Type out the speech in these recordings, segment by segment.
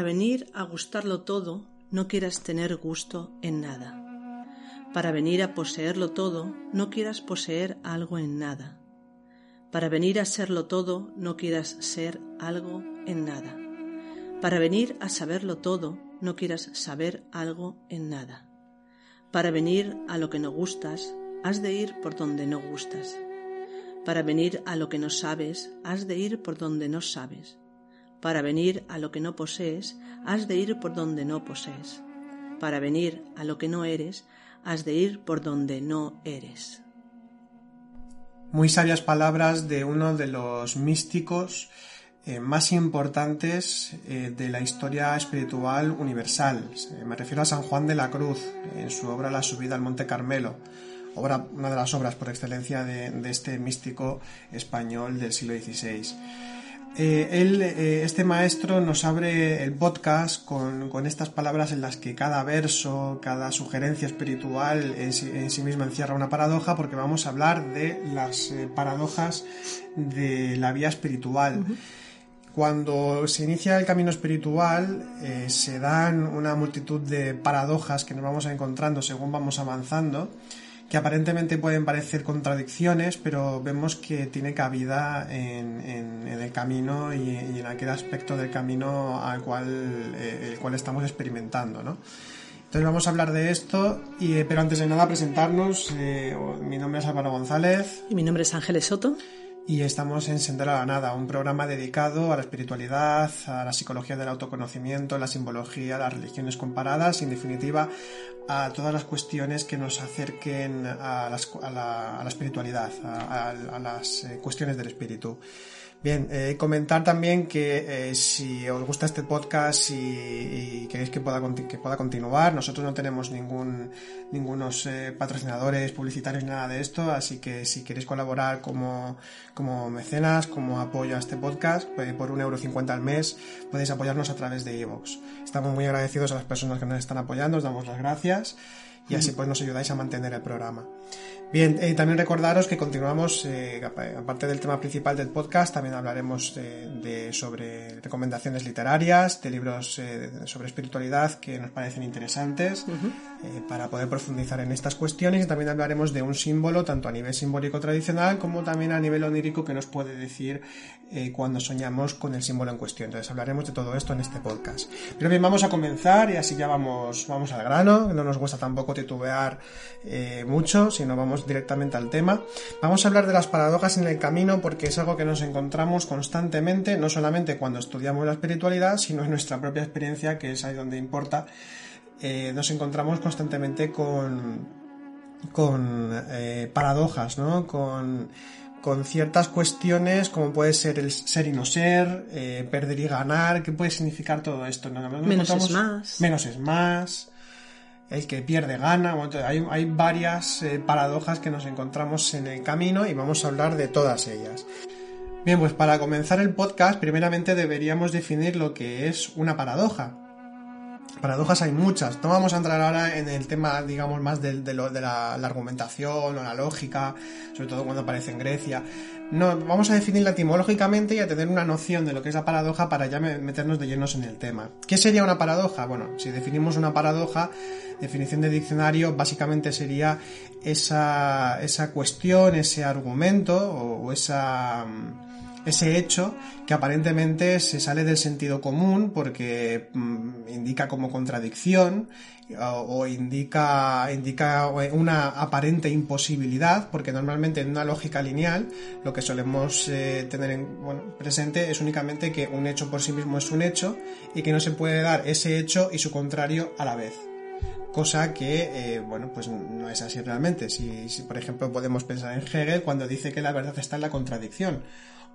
Para venir a gustarlo todo, no quieras tener gusto en nada. Para venir a poseerlo todo, no quieras poseer algo en nada. Para venir a serlo todo, no quieras ser algo en nada. Para venir a saberlo todo, no quieras saber algo en nada. Para venir a lo que no gustas, has de ir por donde no gustas. Para venir a lo que no sabes, has de ir por donde no sabes. Para venir a lo que no posees, has de ir por donde no posees. Para venir a lo que no eres, has de ir por donde no eres. Muy sabias palabras de uno de los místicos eh, más importantes eh, de la historia espiritual universal. me refiero a San Juan de la Cruz, en su obra La subida al Monte Carmelo, obra, una de las obras por excelencia de, de este místico español del siglo XVI. Eh, él, eh, este maestro nos abre el podcast con, estas palabras en las que cada verso, cada sugerencia espiritual en sí, misma encierra una paradoja, porque vamos a hablar de las eh, paradojas de la vía espiritual. Cuando se inicia el camino espiritual, se dan una multitud de paradojas que nos vamos encontrando según vamos avanzando que aparentemente pueden parecer contradicciones, pero vemos que tiene cabida en, el camino y, en aquel aspecto del camino al cual, eh, el cual estamos experimentando, ¿no? Entonces vamos a hablar de esto, y, pero antes de nada presentarnos, eh, mi nombre es Álvaro González. Y mi nombre es Ángeles Soto y estamos en Sendero a la Nada, un programa dedicado a la espiritualidad, a la psicología del autoconocimiento, la simbología, las religiones comparadas y, en definitiva, a todas las cuestiones que nos acerquen a, la, espiritualidad, a, las eh, cuestiones del espíritu. Bien, eh, comentar también que eh, si os gusta este podcast y, queréis que pueda, que pueda continuar, nosotros no tenemos ningún ningunos eh, patrocinadores publicitarios ni nada de esto, así que si queréis colaborar como, como mecenas, como apoyo a este podcast, pues por un euro cincuenta al mes podéis apoyarnos a través de iVoox. Estamos muy agradecidos a las personas que nos están apoyando, os damos las gracias y así pues nos ayudáis a mantener el programa. Bien, eh, también recordaros que continuamos, eh, aparte del tema principal del podcast, también hablaremos de, sobre recomendaciones literarias, de libros eh, sobre espiritualidad que nos parecen interesantes para poder profundizar en estas cuestiones y también hablaremos de un símbolo, tanto a nivel simbólico tradicional como también a nivel onírico que nos puede decir cuando soñamos con el símbolo en cuestión. Entonces hablaremos de todo esto en este podcast. Pero bien, vamos a comenzar y así ya vamos, vamos al grano, no nos gusta tampoco titubear mucho, sino vamos directamente al tema. Vamos a hablar de las paradojas en el camino porque es algo que nos encontramos constantemente, no solamente cuando estudiamos la espiritualidad, sino en nuestra propia experiencia, que es ahí donde importa. Eh, nos encontramos constantemente con, con eh, paradojas, ¿no? Con, con ciertas cuestiones como puede ser el ser y no ser, eh, perder y ganar, ¿qué puede significar todo esto? menos es más. Menos es más el que pierde gana. hay, varias eh, paradojas que nos encontramos en el camino y vamos a hablar de todas ellas. Bien, pues para comenzar el podcast, primeramente deberíamos definir lo que es una paradoja. Paradojas hay muchas. No vamos a entrar ahora en el tema, digamos, más de, la, argumentación o la lógica, sobre todo cuando aparece en Grecia. No, vamos a definirla etimológicamente y a tener una noción de lo que es la paradoja para ya meternos de llenos en el tema. ¿Qué sería una paradoja? Bueno, si definimos una paradoja, definición de diccionario, básicamente sería esa, esa cuestión, ese argumento o, esa ese hecho que aparentemente se sale del sentido común porque mm, indica como contradicción o, indica, indica una aparente imposibilidad, porque normalmente en una lógica lineal lo que solemos eh, tener en, presente es únicamente que un hecho por sí mismo es un hecho y que no se puede dar ese hecho y su contrario a la vez cosa que, eh, bueno, pues no es así realmente. Si, si, por ejemplo, podemos pensar en Hegel cuando dice que la verdad está en la contradicción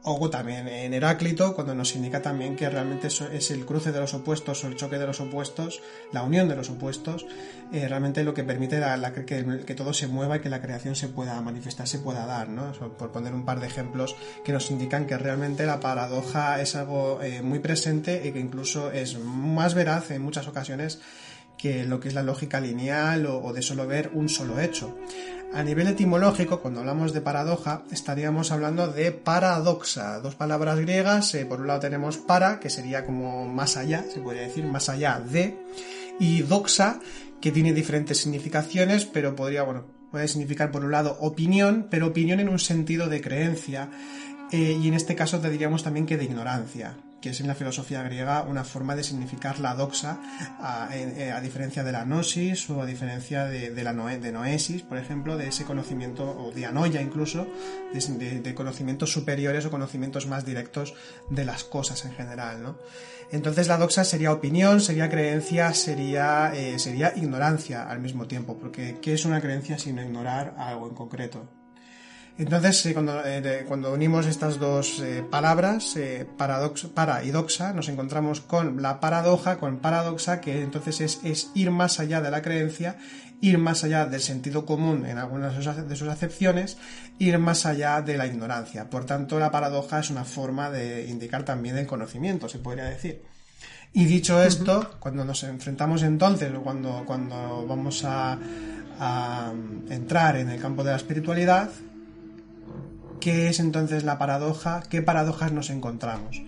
o también en Heráclito, cuando nos indica también que realmente es el cruce de los opuestos o el choque de los opuestos, la unión de los opuestos, eh, realmente lo que permite que, todo se mueva y que la creación se pueda manifestar, se pueda dar, ¿no? por poner un par de ejemplos que nos indican que realmente la paradoja es algo eh, muy presente y que incluso es más veraz en muchas ocasiones que lo que es la lógica lineal o, de solo ver un solo hecho. A nivel etimológico, cuando hablamos de paradoja, estaríamos hablando de paradoxa, dos palabras griegas, eh, por un lado tenemos para, que sería como más allá, se podría decir más allá de, y doxa, que tiene diferentes significaciones, pero podría, bueno, puede significar por un lado opinión, pero opinión en un sentido de creencia, eh, y en este caso te diríamos también que de ignorancia que es en la filosofía griega una forma de significar la doxa, a, eh, diferencia de la gnosis o a diferencia de, la noesis, por ejemplo, de ese conocimiento, o de anoia incluso, de, conocimientos superiores o conocimientos más directos de las cosas en general, ¿no? Entonces la doxa sería opinión, sería creencia, sería, eh, sería ignorancia al mismo tiempo, porque ¿qué es una creencia sino ignorar algo en concreto? Entonces, eh, eh, cuando, unimos estas dos eh, palabras, para y doxa, nos encontramos con la paradoja, con paradoxa, que entonces es, ir más allá de la creencia, ir más allá del sentido común en algunas de sus acepciones, ir más allá de la ignorancia. Por tanto, la paradoja es una forma de indicar también el conocimiento, se podría decir. Y dicho esto, cuando nos enfrentamos entonces, cuando, cuando vamos a entrar en el campo de la espiritualidad, ¿Qué es entonces la paradoja? ¿Qué paradojas nos encontramos?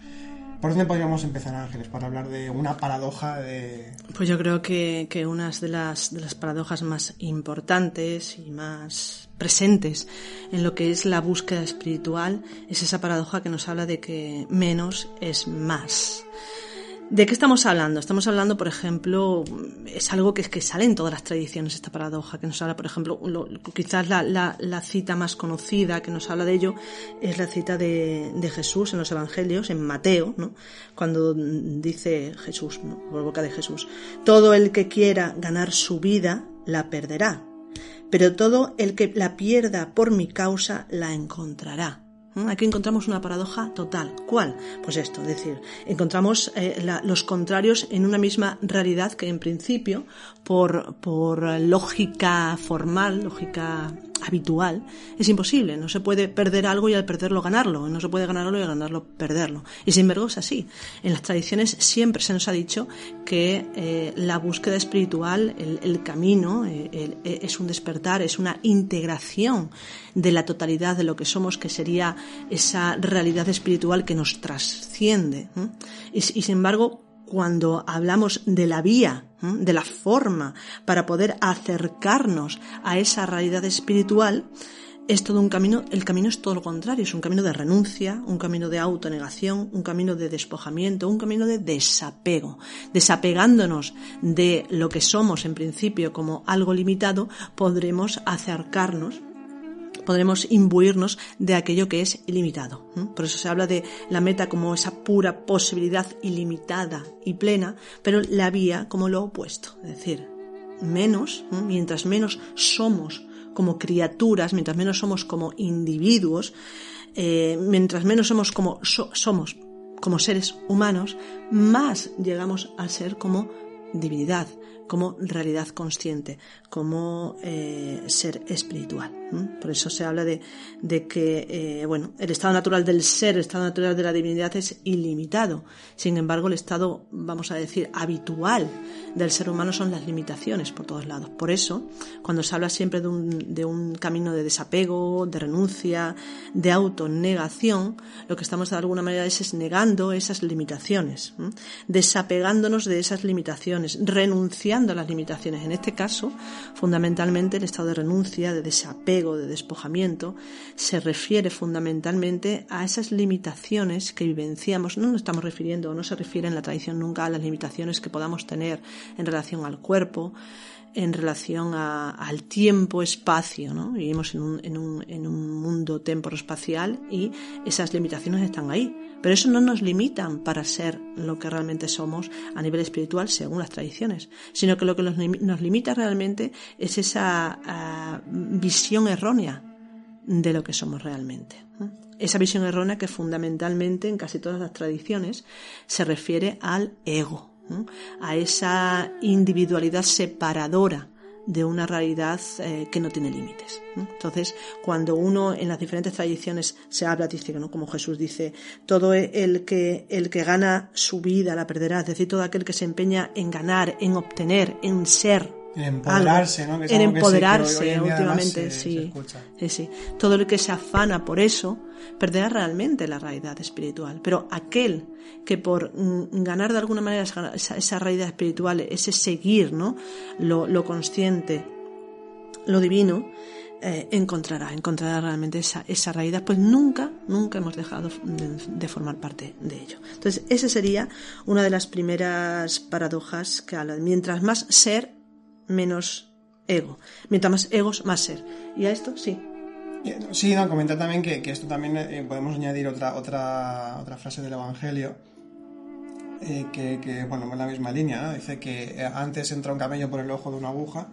¿Por dónde podríamos empezar, Ángeles, para hablar de una paradoja de...? Pues yo creo que, que una de las, de las paradojas más importantes y más presentes en lo que es la búsqueda espiritual es esa paradoja que nos habla de que menos es más. ¿De qué estamos hablando? Estamos hablando, por ejemplo, es algo que, que sale en todas las tradiciones, esta paradoja, que nos habla, por ejemplo, quizás la, la, cita más conocida que nos habla de ello es la cita de, de, Jesús en los Evangelios, en Mateo, ¿no? cuando dice Jesús, por boca de Jesús, todo el que quiera ganar su vida, la perderá, pero todo el que la pierda por mi causa, la encontrará. Aquí encontramos una paradoja total. ¿Cuál? Pues esto, es decir, encontramos eh, los contrarios en una misma realidad que en principio, por, por lógica formal, lógica habitual, es imposible. No se puede perder algo y al perderlo ganarlo. No se puede ganarlo y al ganarlo perderlo. Y sin embargo es así. En las tradiciones siempre se nos ha dicho que eh, la búsqueda espiritual, el, camino, eh, es un despertar, es una integración de la totalidad de lo que somos, que sería esa realidad espiritual que nos trasciende. y sin embargo, cuando hablamos de la vía, de la forma para poder acercarnos a esa realidad espiritual, es todo un camino, el camino es todo lo contrario, es un camino de renuncia, un camino de autonegación, un camino de despojamiento, un camino de desapego. Desapegándonos de lo que somos en principio como algo limitado, podremos acercarnos podremos imbuirnos de aquello que es ilimitado. Por eso se habla de la meta como esa pura posibilidad ilimitada y plena, pero la vía como lo opuesto. Es decir, menos, mientras menos somos como criaturas, mientras menos somos como individuos, eh, mientras menos somos como somos como seres humanos, más llegamos a ser como divinidad, como realidad consciente, como eh, ser espiritual. Por eso se habla de, que, eh, bueno, el estado natural del ser, el estado natural de la divinidad es ilimitado. Sin embargo, el estado, vamos a decir, habitual del ser humano son las limitaciones por todos lados. Por eso, cuando se habla siempre de un, de un camino de desapego, de renuncia, de autonegación, lo que estamos de alguna manera es, negando esas limitaciones, desapegándonos de esas limitaciones, renunciando a las limitaciones. En este caso, fundamentalmente el estado de renuncia, de desapego, de despojamiento, se refiere fundamentalmente a esas limitaciones que vivenciamos. No nos estamos refiriendo, no se refiere en la tradición nunca a las limitaciones que podamos tener en relación al cuerpo, en relación al tiempo-espacio. ¿no? Vivimos en un, en un, en un mundo temporo-espacial y esas limitaciones están ahí. Pero eso no nos limitan para ser lo que realmente somos a nivel espiritual según las tradiciones, sino que lo que nos, limita realmente es esa ah, visión errónea de lo que somos realmente. Esa visión errónea que fundamentalmente en casi todas las tradiciones se refiere al ego, a esa individualidad separadora de una realidad eh, que no tiene límites. Entonces, cuando uno en las diferentes tradiciones se habla, dice, ¿no? como Jesús dice, todo el que, el que gana su vida la perderá, es decir, todo aquel que se empeña en ganar, en obtener, en ser en empoderarse, ¿no? en empoderarse últimamente, sí, sí, sí. Todo el que se afana por eso perderá realmente la realidad espiritual. Pero aquel que por mm, ganar de alguna manera esa, realidad espiritual, ese seguir, ¿no? Lo, consciente, lo divino, eh, encontrará, encontrará realmente esa, esa realidad, pues nunca, nunca hemos dejado de, formar parte de ello. Entonces, esa sería una de las primeras paradojas que. Mientras más ser, menos ego. Mientras más egos, más ser. Y a esto sí. Sí, no, comentar también que, esto también eh, podemos añadir otra, otra, otra frase del Evangelio, eh, que, que, bueno, en la misma línea, dice que eh, antes entra un camello por el ojo de una aguja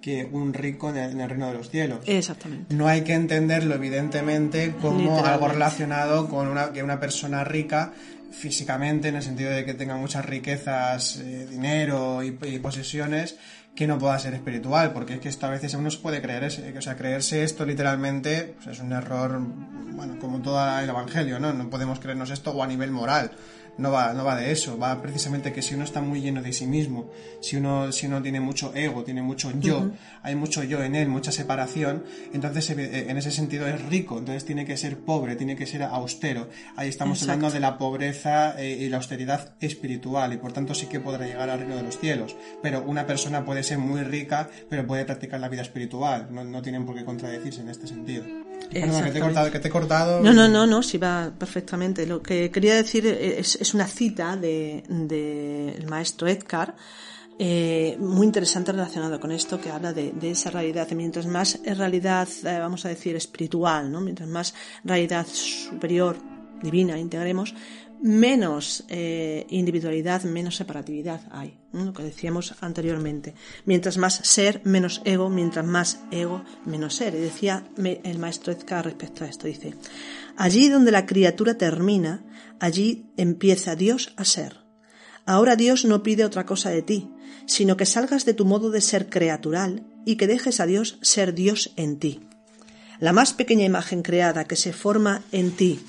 que un rico en el, reino de los cielos. Exactamente. No hay que entenderlo, evidentemente, como algo relacionado con una, que una persona rica físicamente, en el sentido de que tenga muchas riquezas, dinero y, y posesiones, que no pueda ser espiritual, porque es que esto a veces uno se puede creer, o sea, creerse esto literalmente pues es un error, bueno, como todo el Evangelio, ¿no? No podemos creernos esto o a nivel moral no va, no va de eso, va precisamente que si uno está muy lleno de sí mismo, si uno, si uno tiene mucho ego, tiene mucho yo, hay mucho yo en él, mucha separación, entonces eh, en ese sentido es rico, entonces tiene que ser pobre, tiene que ser austero. Ahí estamos hablando de la pobreza eh, y la austeridad espiritual y por tanto sí que podrá llegar al reino de los cielos. Pero una persona puede ser muy rica, pero puede practicar la vida espiritual, no, no tienen por qué contradecirse en este sentido que te he cortado, que te he cortado. No, no, no, no, sí va perfectamente. Lo que quería decir es, una cita del de, maestro Edgar, eh, muy interesante relacionado con esto, que habla de, esa realidad. Mientras más realidad, eh, vamos a decir, espiritual, ¿no? mientras más realidad superior, divina, integremos, menos eh, individualidad, menos separatividad hay, lo que decíamos anteriormente. Mientras más ser, menos ego, mientras más ego, menos ser. Y decía el maestro Ezca respecto a esto, dice, allí donde la criatura termina, allí empieza Dios a ser. Ahora Dios no pide otra cosa de ti, sino que salgas de tu modo de ser creatural y que dejes a Dios ser Dios en ti. La más pequeña imagen creada que se forma en ti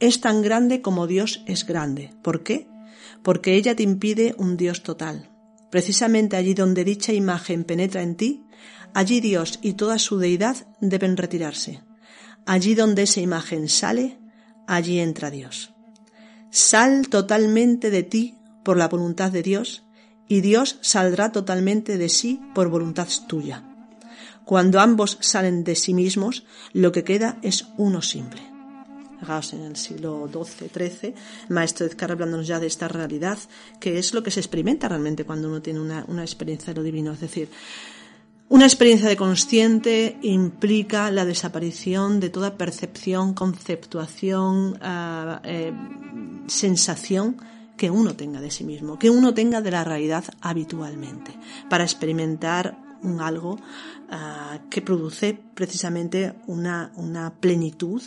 es tan grande como Dios es grande. ¿Por qué? Porque ella te impide un Dios total. Precisamente allí donde dicha imagen penetra en ti, allí Dios y toda su deidad deben retirarse. Allí donde esa imagen sale, allí entra Dios. Sal totalmente de ti por la voluntad de Dios y Dios saldrá totalmente de sí por voluntad tuya. Cuando ambos salen de sí mismos, lo que queda es uno simple en el siglo XII, XIII, maestro Edgar hablándonos ya de esta realidad, que es lo que se experimenta realmente cuando uno tiene una, experiencia de lo divino. Es decir, una experiencia de consciente implica la desaparición de toda percepción, conceptuación, ah, eh, sensación que uno tenga de sí mismo, que uno tenga de la realidad habitualmente, para experimentar un algo ah, que produce precisamente una, una plenitud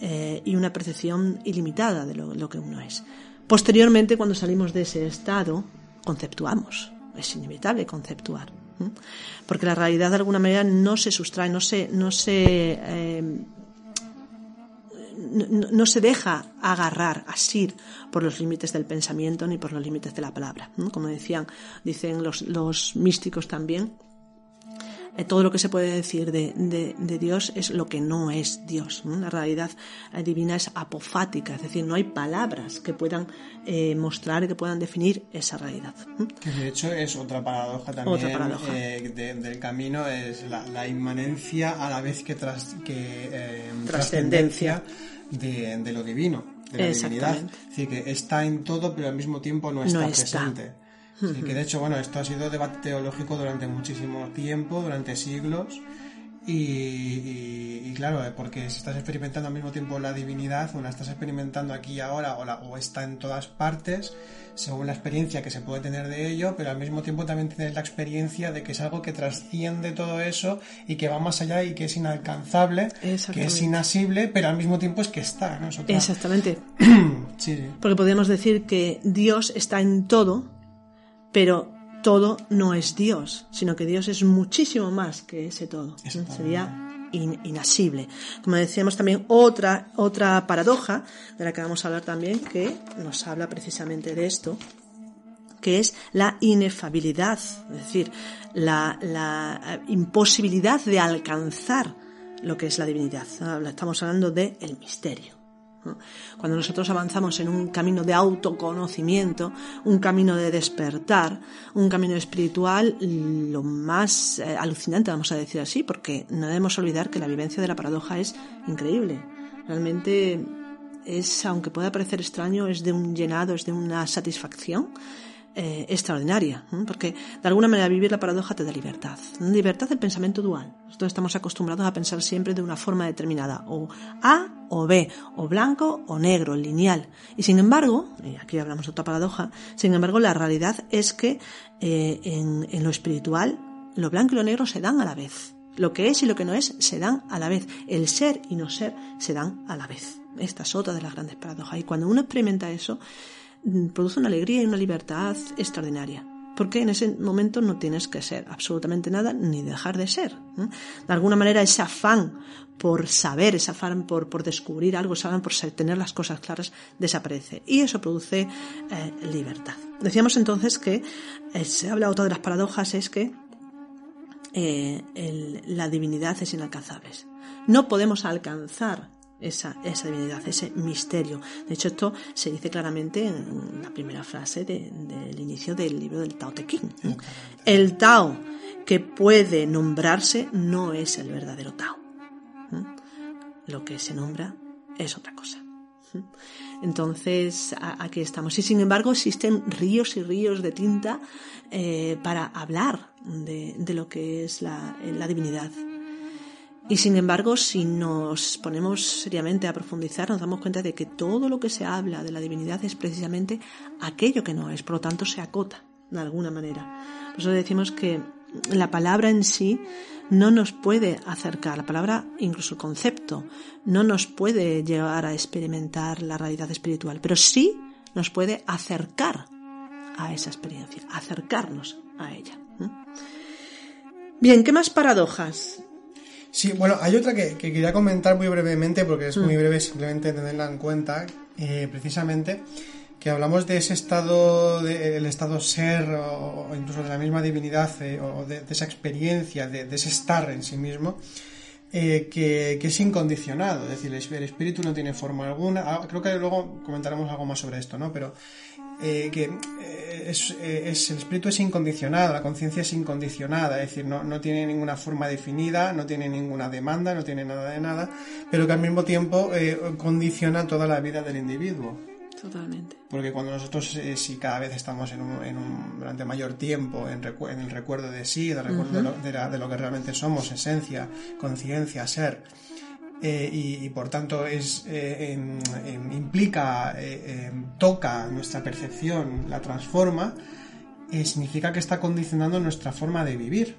eh, y una percepción ilimitada de lo, que uno es. Posteriormente, cuando salimos de ese estado, conceptuamos. Es inevitable conceptuar. Porque la realidad de alguna manera no se sustrae, no se, no se, eh, no, se deja agarrar, asir por los límites del pensamiento ni por los límites de la palabra. Como decían, dicen los, los místicos también, todo lo que se puede decir de, de, Dios es lo que no es Dios. La realidad eh, divina es apofática, es decir, no hay palabras que puedan eh, mostrar y que puedan definir esa realidad. Que de hecho es otra paradoja también del camino, es la, inmanencia a la vez que, tras, que trascendencia de, lo divino, de la divinidad. Es decir, que está en todo pero al mismo tiempo no está, presente. Que de hecho, bueno, esto ha sido debate teológico durante muchísimo tiempo, durante siglos. Y, claro, eh, porque si estás experimentando al mismo tiempo la divinidad o la estás experimentando aquí y ahora o, o está en todas partes, según la experiencia que se puede tener de ello, pero al mismo tiempo también tienes la experiencia de que es algo que trasciende todo eso y que va más allá y que es inalcanzable, que es inasible, pero al mismo tiempo es que está. ¿no? Exactamente. Porque podríamos decir que Dios está en todo, pero todo no es Dios, sino que Dios es muchísimo más que ese todo. Sería inasible. Como decíamos también, otra, otra paradoja de la que vamos a hablar también, que nos habla precisamente de esto, que es la inefabilidad, es decir, la, la imposibilidad de alcanzar lo que es la divinidad. Estamos hablando del el misterio. Cuando nosotros avanzamos en un camino de autoconocimiento, un camino de despertar, un camino espiritual, lo más eh, alucinante, vamos a decir así, porque no debemos olvidar que la vivencia de la paradoja es increíble. Realmente es, aunque pueda parecer extraño, es de un llenado, es de una satisfacción eh, extraordinaria, porque de alguna manera vivir la paradoja te da libertad, libertad del pensamiento dual. Nosotros estamos acostumbrados a pensar siempre de una forma determinada, o A o B, o blanco o negro, lineal. Y sin embargo, y aquí hablamos de otra paradoja, sin embargo la realidad es que eh, en, en lo espiritual lo blanco y lo negro se dan a la vez. Lo que es y lo que no es se dan a la vez. El ser y no ser se dan a la vez. Esta es otra de las grandes paradojas. Y cuando uno experimenta eso, produce una alegría y una libertad extraordinaria. Porque en ese momento no tienes que ser absolutamente nada ni dejar de ser. De alguna manera ese afán por saber, ese afán por, por descubrir algo, ese afán por tener las cosas claras desaparece. Y eso produce eh, libertad. Decíamos entonces que eh, se habla otra de las paradojas es que eh, la divinidad es inalcanzable. No podemos alcanzar esa, esa divinidad, ese misterio. De hecho, esto se dice claramente en la primera frase del inicio del libro del Tao Te Ching. El Tao que puede nombrarse no es el verdadero Tao. Lo que se nombra es otra cosa. Entonces, aquí estamos. Y sin embargo, existen ríos y ríos de tinta eh, para hablar de, de, lo que es la, la divinidad y sin embargo, si nos ponemos seriamente a profundizar, nos damos cuenta de que todo lo que se habla de la divinidad es precisamente aquello que no es, por lo tanto se acota de alguna manera. Por eso decimos que la palabra en sí no nos puede acercar, la palabra, incluso el concepto, no nos puede llevar a experimentar la realidad espiritual, pero sí nos puede acercar a esa experiencia, acercarnos a ella. Bien, ¿qué más paradojas? Sí, bueno, hay otra que, quería comentar muy brevemente, porque es muy mm. breve simplemente tenerla en cuenta, eh, precisamente, que hablamos de ese estado, del estado ser, o, incluso de la misma divinidad, eh, o de, esa experiencia, de, ese estar en sí mismo, eh, que, es incondicionado, es decir, el espíritu no tiene forma alguna. Ah, creo que luego comentaremos algo más sobre esto, ¿no? Pero eh, que eh, es, el espíritu es incondicionado, la conciencia es incondicionada, es decir, no, no, tiene ninguna forma definida, no tiene ninguna demanda, no tiene nada de nada, pero que al mismo tiempo condiciona toda la vida del individuo. Totalmente. Porque cuando nosotros, eh, si cada vez estamos en un, en un, durante mayor tiempo en, en, el recuerdo de sí, de, recuerdo de, lo, que realmente somos, esencia, conciencia, ser, eh, y, por tanto es, eh, implica, toca nuestra percepción, la transforma, significa que está condicionando nuestra forma de vivir.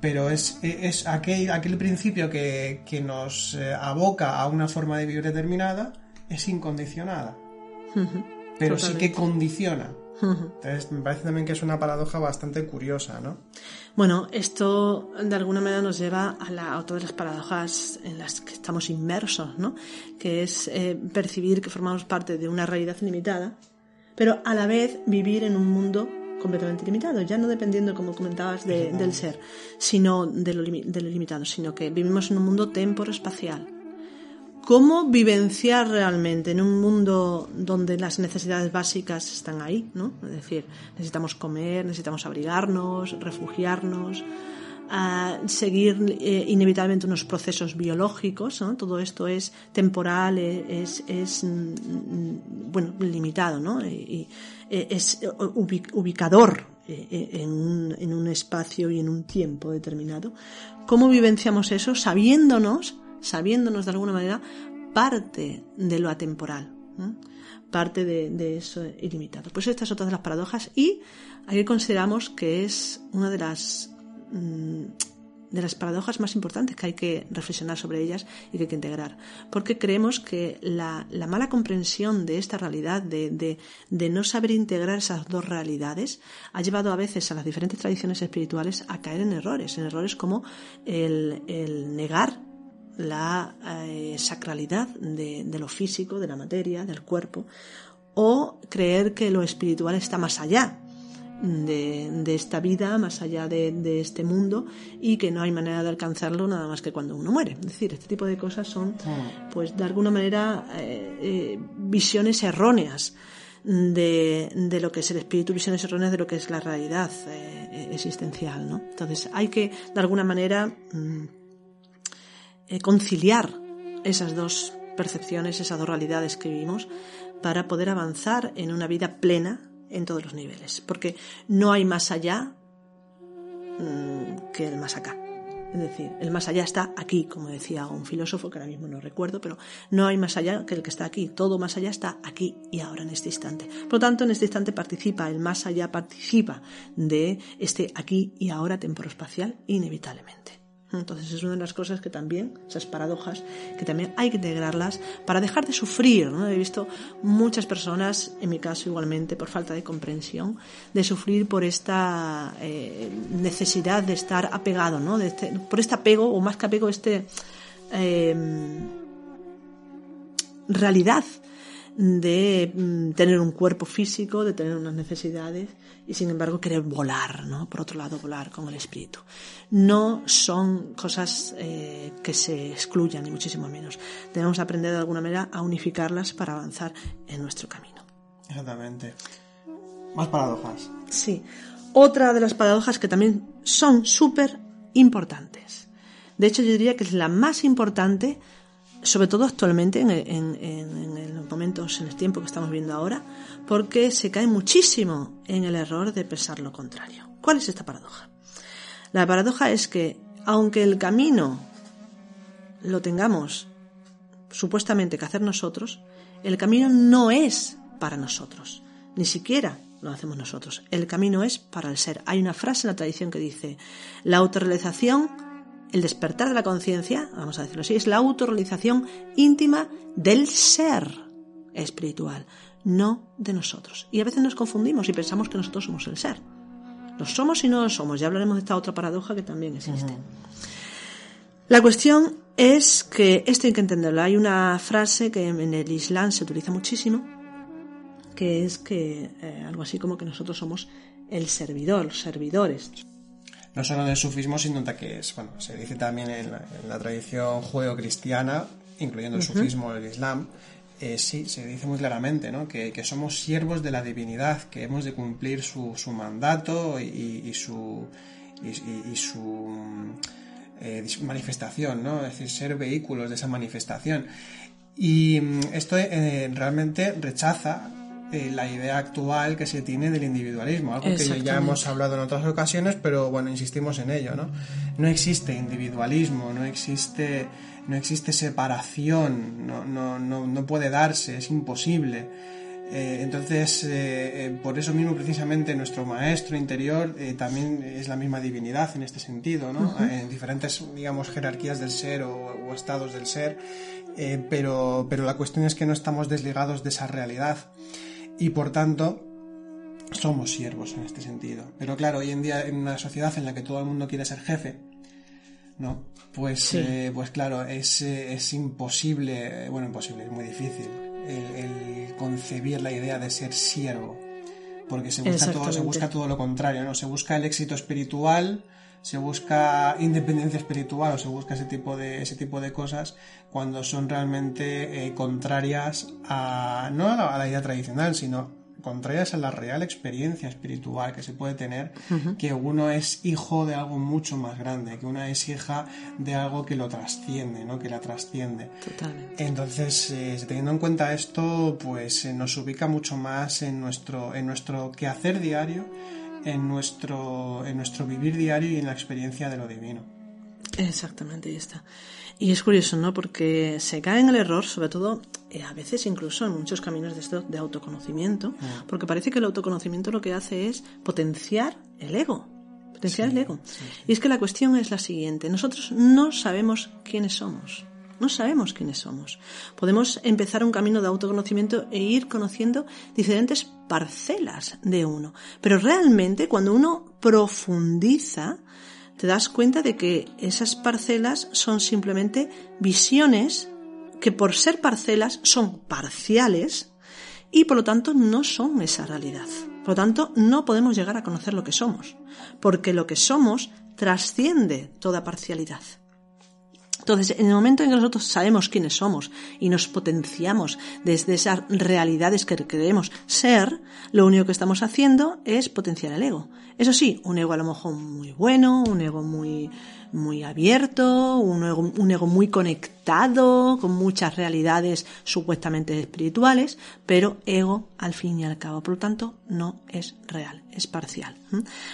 Pero es, es aquel, aquel principio que, que nos aboca a una forma de vivir determinada, es incondicionada pero sí que condiciona. Entonces, me parece también que es una paradoja bastante curiosa, ¿no? Bueno, esto de alguna manera nos lleva a, la, otra de las paradojas en las que estamos inmersos, ¿no? Que es eh, percibir que formamos parte de una realidad limitada, pero a la vez vivir en un mundo completamente ilimitado, ya no dependiendo, como comentabas, del ser, sino de lo, de lo limitado, sino que vivimos en un mundo temporo-espacial. ¿Cómo vivenciar realmente en un mundo donde las necesidades básicas están ahí? ¿no? Es decir, necesitamos comer, necesitamos abrigarnos, refugiarnos, a seguir eh, inevitablemente unos procesos biológicos, ¿no? todo esto es temporal, e, es, es mm, bueno, limitado, ¿no? Y, es ubicador eh, en un espacio y en un tiempo determinado. ¿Cómo vivenciamos eso sabiéndonos, sabiéndonos de alguna manera parte de lo atemporal? parte de, de, eso ilimitado. Pues esta es otra de las paradojas y aquí consideramos que es una de las Mm, de las paradojas más importantes que hay que reflexionar sobre ellas y que hay que integrar. Porque creemos que la, mala comprensión de esta realidad, de, no saber integrar esas dos realidades, ha llevado a veces a las diferentes tradiciones espirituales a caer en errores, en errores como el, negar la eh, sacralidad de, de lo físico, de la materia, del cuerpo, o creer que lo espiritual está más allá, de, esta vida, más allá de, este mundo, y que no hay manera de alcanzarlo nada más que cuando uno muere. Es decir, este tipo de cosas son, mm. pues, de alguna manera, eh, eh, visiones erróneas de, de, lo que es el espíritu, visiones erróneas de lo que es la realidad eh, existencial, ¿no? Entonces, hay que, de alguna manera, mm, conciliar esas dos percepciones, esas dos realidades que vivimos, para poder avanzar en una vida plena en todos los niveles, porque no hay más allá mm, que el más acá. Es decir, el más allá está aquí, como decía un filósofo que ahora mismo no recuerdo, pero no hay más allá que el que está aquí. Todo más allá está aquí y ahora en este instante. Por lo tanto, en este instante participa, el más allá participa de este aquí y ahora temporoespacial inevitablemente. Entonces es una de las cosas que también, esas paradojas, que también hay que integrarlas para dejar de sufrir. ¿no? He visto muchas personas, en mi caso igualmente, por falta de comprensión, de sufrir por esta eh, necesidad de estar apegado, ¿no? Este, por este apego, o más que apego, este eh, realidad de mm, tener un cuerpo físico, de tener unas necesidades y sin embargo querer volar, ¿no? Por otro lado, volar con el espíritu. No son cosas eh, que se excluyan, ni muchísimo menos. Debemos aprender de alguna manera a unificarlas para avanzar en nuestro camino. Exactamente. Más paradojas. Sí. Otra de las paradojas que también son súper importantes. De hecho, yo diría que es la más importante sobre todo actualmente en, en, los momentos, en el tiempo que estamos viendo ahora, porque se cae muchísimo en el error de pensar lo contrario. ¿Cuál es esta paradoja? La paradoja es que, aunque el camino lo tengamos supuestamente que hacer nosotros, el camino no es para nosotros, ni siquiera lo hacemos nosotros. El camino es para el ser. Hay una frase en la tradición que dice, la autorrealización el despertar de la conciencia, vamos a decirlo así, es la autorrealización íntima del ser espiritual, no de nosotros. Y a veces nos confundimos y pensamos que nosotros somos el ser. Lo somos y no lo somos. Ya hablaremos de esta otra paradoja que también existe. La cuestión es que esto hay que entenderlo. Hay una frase que en el Islam se utiliza muchísimo, que es que eh, algo así como que nosotros somos el servidor, los servidores no solo en el sufismo, sino que es, bueno, se dice también en la, tradición judeocristiana, incluyendo el sufismo el islam, eh, sí, se dice muy claramente ¿no? que, somos siervos de la divinidad, que hemos de cumplir su, su mandato y, su, y, su eh, manifestación, ¿no? es decir, ser vehículos de esa manifestación. Y mm, esto eh, realmente rechaza eh, la idea actual que se tiene del individualismo, algo que ya hemos hablado en otras ocasiones, pero bueno, insistimos en ello, ¿no? No existe individualismo, no existe, no existe separación, no, no, no, no puede darse, es imposible. Eh, entonces, eh, por eso mismo, precisamente, nuestro maestro interior también es la misma divinidad en este sentido, ¿no? En diferentes, digamos, jerarquías del ser o, o estados del ser, pero, pero la cuestión es que no estamos desligados de esa realidad y por tanto somos siervos en este sentido. Pero claro, hoy en día en una sociedad en la que todo el mundo quiere ser jefe, ¿no? Pues, eh, pues claro, es, eh, es, imposible, bueno, imposible, es muy difícil el, concebir la idea de ser siervo. porque se busca todo, se busca todo lo contrario, ¿no? Se busca el éxito espiritual, se busca independencia espiritual o se busca ese tipo de, ese tipo de cosas cuando son realmente eh, contrarias a, no a la, idea tradicional, sino contrarias a la real experiencia espiritual que se puede tener, que uno es hijo de algo mucho más grande, que una es hija de algo que lo trasciende, ¿no? que la trasciende. Totalmente. Entonces, eh, teniendo en cuenta esto, pues eh, nos ubica mucho más en nuestro, en nuestro quehacer diario en nuestro, en nuestro vivir diario y en la experiencia de lo divino. Exactamente, ahí está. Y es curioso, ¿no? Porque se cae en el error, sobre todo eh, a veces incluso en muchos caminos de, esto, de autoconocimiento, mm. porque parece que el autoconocimiento lo que hace es potenciar el ego. Potenciar el ego. Y es que la cuestión es la siguiente. Nosotros no sabemos quiénes somos. No sabemos quiénes somos. Podemos empezar un camino de autoconocimiento e ir conociendo diferentes parcelas de uno. Pero realmente cuando uno profundiza, te das cuenta de que esas parcelas son simplemente visiones que por ser parcelas son parciales y por lo tanto no son esa realidad. Por lo tanto, no podemos llegar a conocer lo que somos, porque lo que somos trasciende toda parcialidad. Entonces, en el momento en que nosotros sabemos quiénes somos y nos potenciamos desde esas realidades que queremos ser, lo único que estamos haciendo es potenciar el ego. Eso sí, un ego a lo mejor muy bueno, un ego muy muy abierto, un ego, un ego muy conectado, con muchas realidades supuestamente espirituales, pero ego al fin y al cabo. Por lo tanto, no es real, es parcial.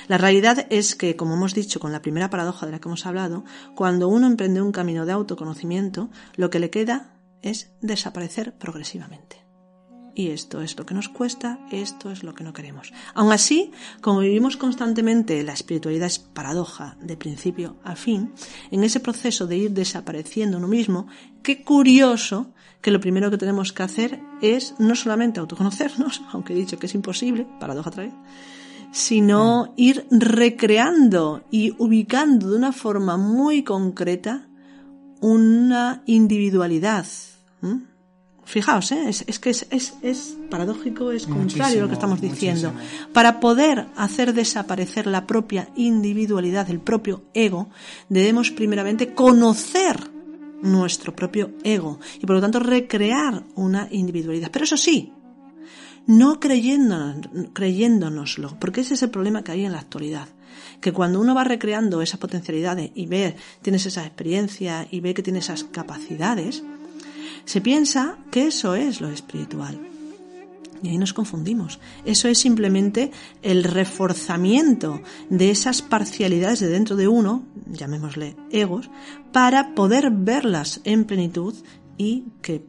La realidad es que, como hemos dicho con la primera paradoja de la que hemos hablado, cuando uno emprende un camino de autoconocimiento, lo que le queda es desaparecer progresivamente. Y esto es lo que nos cuesta, esto es lo que no queremos. Aún así, como vivimos constantemente la espiritualidad es paradoja de principio a fin, en ese proceso de ir desapareciendo uno mismo, qué curioso que lo primero que tenemos que hacer es no solamente autoconocernos, aunque he dicho que es imposible, paradoja otra vez, sino ir recreando y ubicando de una forma muy concreta una individualidad. Fijaos, ¿eh? es, que es, es, paradójico, es contrario a lo que estamos diciendo. Para poder hacer desaparecer la propia individualidad, el propio ego, debemos primeramente conocer nuestro propio ego y por lo tanto recrear una individualidad. Pero eso sí, no creyéndonos, creyéndonoslo, porque ese es el problema que hay en la actualidad. Que cuando uno va recreando esas potencialidades y ve, tienes esa experiencia y ve que tiene esas capacidades, se piensa que eso es lo espiritual. Y ahí nos confundimos. Eso es simplemente el reforzamiento de esas parcialidades de dentro de uno, llamémosle egos, para poder verlas en plenitud y que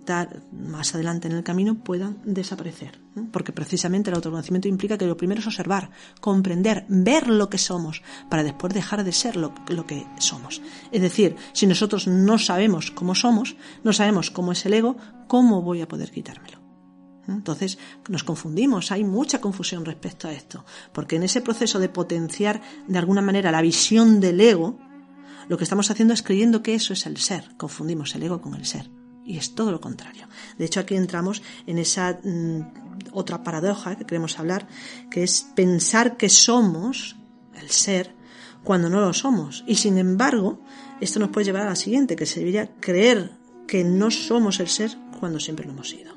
más adelante en el camino puedan desaparecer. Porque precisamente el autoconocimiento implica que lo primero es observar, comprender, ver lo que somos, para después dejar de ser lo, lo que somos. Es decir, si nosotros no sabemos cómo somos, no sabemos cómo es el ego, ¿cómo voy a poder quitármelo? Entonces nos confundimos, hay mucha confusión respecto a esto, porque en ese proceso de potenciar de alguna manera la visión del ego, lo que estamos haciendo es creyendo que eso es el ser, confundimos el ego con el ser. Y es todo lo contrario. De hecho, aquí entramos en esa mm, otra paradoja que queremos hablar, que es pensar que somos el ser cuando no lo somos. Y sin embargo, esto nos puede llevar a la siguiente, que sería creer que no somos el ser cuando siempre lo hemos sido.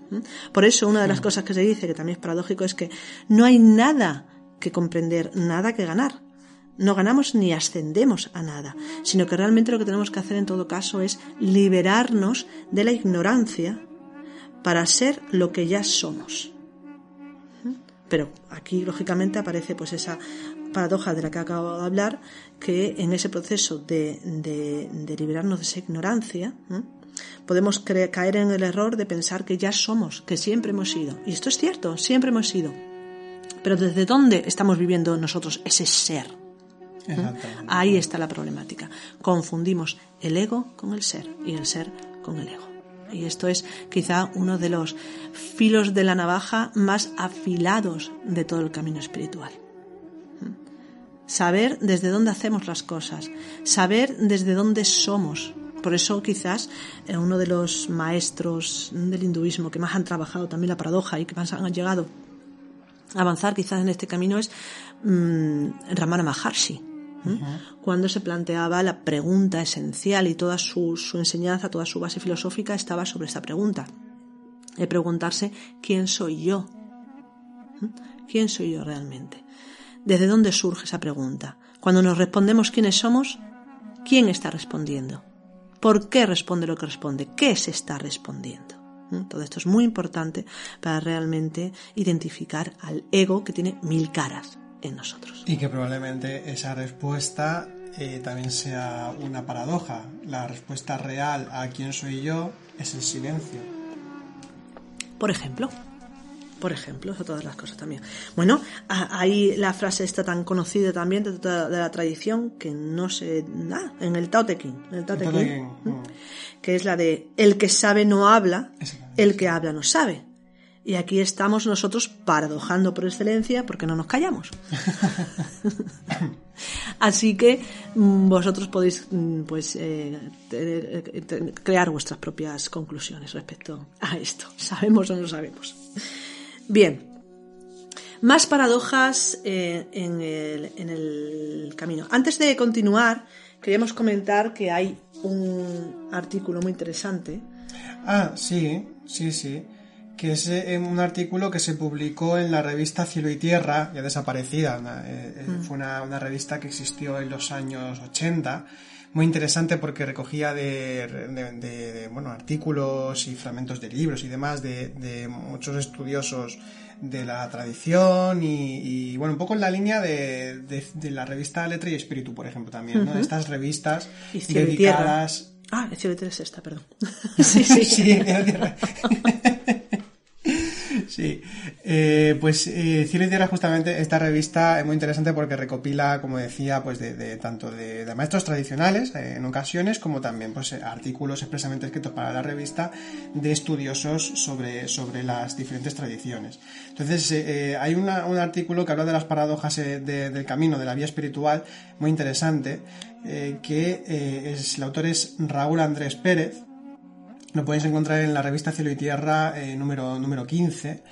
Por eso, una de las cosas que se dice, que también es paradójico, es que no hay nada que comprender, nada que ganar no ganamos ni ascendemos a nada, sino que realmente lo que tenemos que hacer en todo caso es liberarnos de la ignorancia para ser lo que ya somos. Pero aquí, lógicamente, aparece pues esa paradoja de la que acabo de hablar, que en ese proceso de, de, liberarnos de esa ignorancia, podemos caer en el error de pensar que ya somos, que siempre hemos sido. Y esto es cierto, siempre hemos sido. Pero ¿desde dónde estamos viviendo nosotros ese ser? Ahí está la problemática. Confundimos el ego con el ser y el ser con el ego. Y esto es quizá uno de los filos de la navaja más afilados de todo el camino espiritual. Saber desde dónde hacemos las cosas, saber desde dónde somos. Por eso quizás eh, uno de los maestros del hinduismo que más han trabajado también la paradoja y que más han llegado avanzar quizás en este camino es mmm, Ramana Maharshi, cuando se planteaba la pregunta esencial y toda su, su, enseñanza, toda su base filosófica estaba sobre esta pregunta. De preguntarse quién soy yo. ¿Quién soy yo realmente? ¿Desde dónde surge esa pregunta? Cuando nos respondemos quiénes somos, ¿quién está respondiendo? ¿Por qué responde lo que responde? ¿Qué se está respondiendo? Todo esto es muy importante para realmente identificar al ego que tiene mil caras en nosotros. Y que probablemente esa respuesta eh, también sea una paradoja. La respuesta real a quién soy yo es el silencio. Por ejemplo. Por ejemplo, eso todas las cosas también. Bueno, ahí la frase está tan conocida también de, de la tradición que no sé nada, en el Tao Te Ching, el Tao Te Ching, que es la de el que sabe no habla, el que habla no sabe. Y aquí estamos nosotros paradojando por excelencia porque no nos callamos. Así que mm, vosotros podéis mm, pues eh, crear vuestras propias conclusiones respecto a esto. ¿Sabemos o no sabemos? Bien. Más paradojas eh, en, el, en el camino. Antes de continuar, queríamos comentar que hay un artículo muy interesante. Ah, sí, sí, sí que es eh, un artículo que se publicó en la revista Cielo y Tierra, ya desaparecida. Eh, eh, mm. Fue una, revista que existió en los años 80, muy interesante porque recogía de, bueno, artículos y fragmentos de libros y demás de, muchos estudiosos de la tradición y, bueno, un poco en la línea de, la revista Letra y Espíritu, por ejemplo, también, ¿no? Estas revistas dedicadas... Ah, Cielo y Tierra es esta, perdón. sí, sí, sí. Sí, eh, pues eh, y Tierra justamente esta revista es muy interesante porque recopila, como decía, pues de, tanto de, maestros tradicionales eh, en ocasiones como también pues artículos expresamente escritos para la revista de estudiosos sobre, sobre las diferentes tradiciones. Entonces hay un artículo que habla de las paradojas del camino, de la vía espiritual, muy interesante, que es, el autor es Raúl Andrés Pérez lo podéis encontrar en la revista Cielo y Tierra eh, número, número 15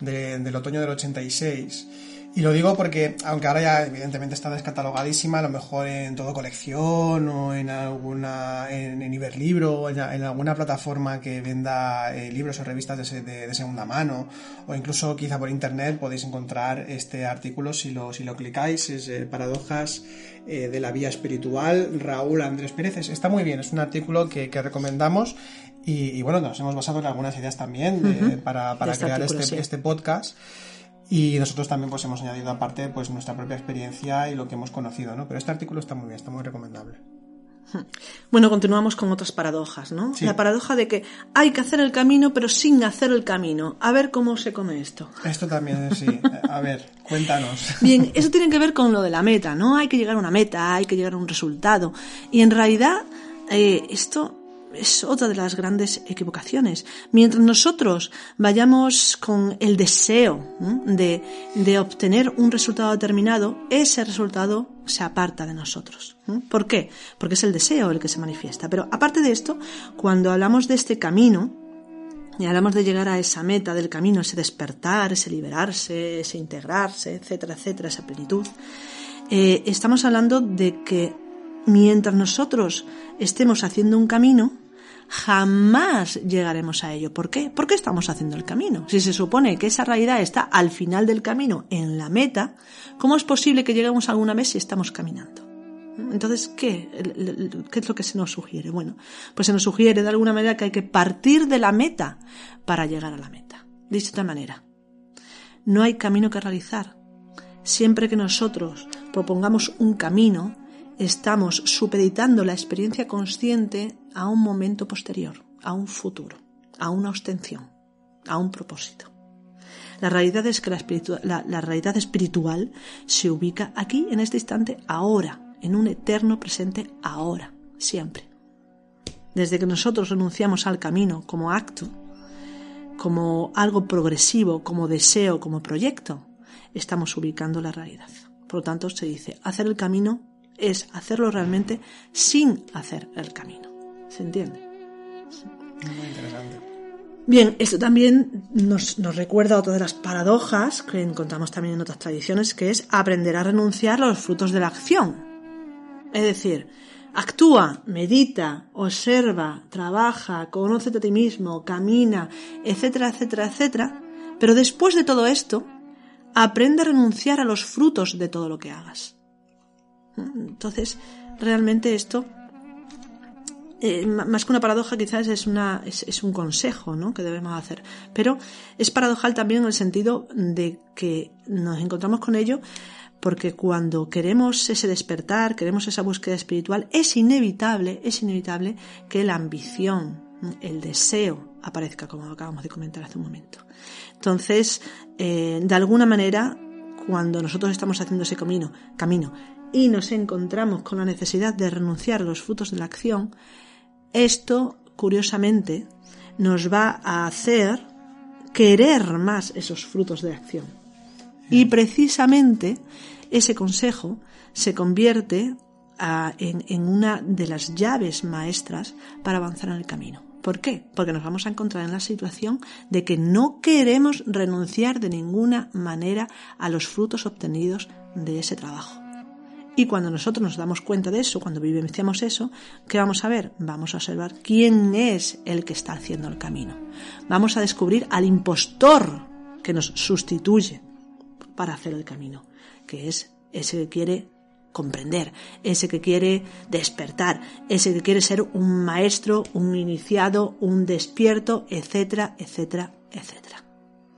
del otoño del 86. Y lo digo porque, aunque ahora ya evidentemente está descatalogadísima, a lo mejor en todo colección o en alguna, en, Iberlibro o en, alguna plataforma que venda eh, libros o revistas de, segunda mano o incluso quizá por internet podéis encontrar este artículo si lo, si lo clicáis, es eh, Paradojas de la Vía Espiritual, Raúl Andrés Pérez. Está muy bien, es un artículo que recomendamos y, bueno, nos hemos basado en algunas ideas también para, para crear este, este podcast. Y nosotros también pues hemos añadido aparte pues nuestra propia experiencia y lo que hemos conocido, ¿no? Pero este artículo está muy bien, está muy recomendable. Bueno, continuamos con otras paradojas, ¿no? La paradoja de que hay que hacer el camino pero sin hacer el camino. A ver cómo se come esto. Esto también, sí. A ver, cuéntanos. Bien, eso tiene que ver con lo de la meta, ¿no? Hay que llegar a una meta, hay que llegar a un resultado. Y en realidad eh, esto es otra de las grandes equivocaciones. Mientras nosotros vayamos con el deseo de, de, obtener un resultado determinado, ese resultado se aparta de nosotros. ¿Por qué? Porque es el deseo el que se manifiesta. Pero aparte de esto, cuando hablamos de este camino, y hablamos de llegar a esa meta del camino, ese despertar, ese liberarse, ese integrarse, etcétera, etcétera, esa plenitud, eh, estamos hablando de que mientras nosotros estemos haciendo un camino, jamás llegaremos a ello. ¿Por qué? ¿Por qué estamos haciendo el camino? Si se supone que esa realidad está al final del camino, en la meta, ¿cómo es posible que lleguemos alguna vez si estamos caminando? Entonces, ¿qué? ¿Qué es lo que se nos sugiere? Bueno, pues se nos sugiere de alguna manera que hay que partir de la meta para llegar a la meta. De esta manera, no hay camino que realizar. Siempre que nosotros propongamos un camino, estamos supeditando la experiencia consciente a un momento posterior, a un futuro, a una ostención, a un propósito. La realidad es que la, la, realidad espiritual se ubica aquí, en este instante, ahora, en un eterno presente ahora, siempre. Desde que nosotros renunciamos al camino como acto, como algo progresivo, como deseo, como proyecto, estamos ubicando la realidad. Por lo tanto, se dice, hacer el camino es hacerlo realmente sin hacer el camino. ¿Se entiende? Muy interesante. Bien, esto también nos, nos, recuerda otra de las paradojas que encontramos también en otras tradiciones, que es aprender a renunciar a los frutos de la acción. Es decir, actúa, medita, observa, trabaja, conócete a ti mismo, camina, etcétera, etcétera, etcétera. Pero después de todo esto, aprende a renunciar a los frutos de todo lo que hagas. Entonces, realmente esto eh, más que una paradoja quizás es, una, es, un consejo ¿no? que debemos hacer. Pero es paradojal también en el sentido de que nos encontramos con ello porque cuando queremos ese despertar, queremos esa búsqueda espiritual, es inevitable, es inevitable que la ambición, el deseo aparezca, como acabamos de comentar hace un momento. Entonces, eh, de alguna manera, cuando nosotros estamos haciendo ese camino, camino y nos encontramos con la necesidad de renunciar a los frutos de la acción, esto, curiosamente, nos va a hacer querer más esos frutos de acción. Y precisamente ese consejo se convierte en, en, una de las llaves maestras para avanzar en el camino. ¿Por qué? Porque nos vamos a encontrar en la situación de que no queremos renunciar de ninguna manera a los frutos obtenidos de ese trabajo. Y cuando nosotros nos damos cuenta de eso, cuando vivenciamos eso, ¿qué vamos a ver? Vamos a observar quién es el que está haciendo el camino. Vamos a descubrir al impostor que nos sustituye para hacer el camino, que es ese que quiere comprender, ese que quiere despertar, ese que quiere ser un maestro, un iniciado, un despierto, etcétera, etcétera, etcétera.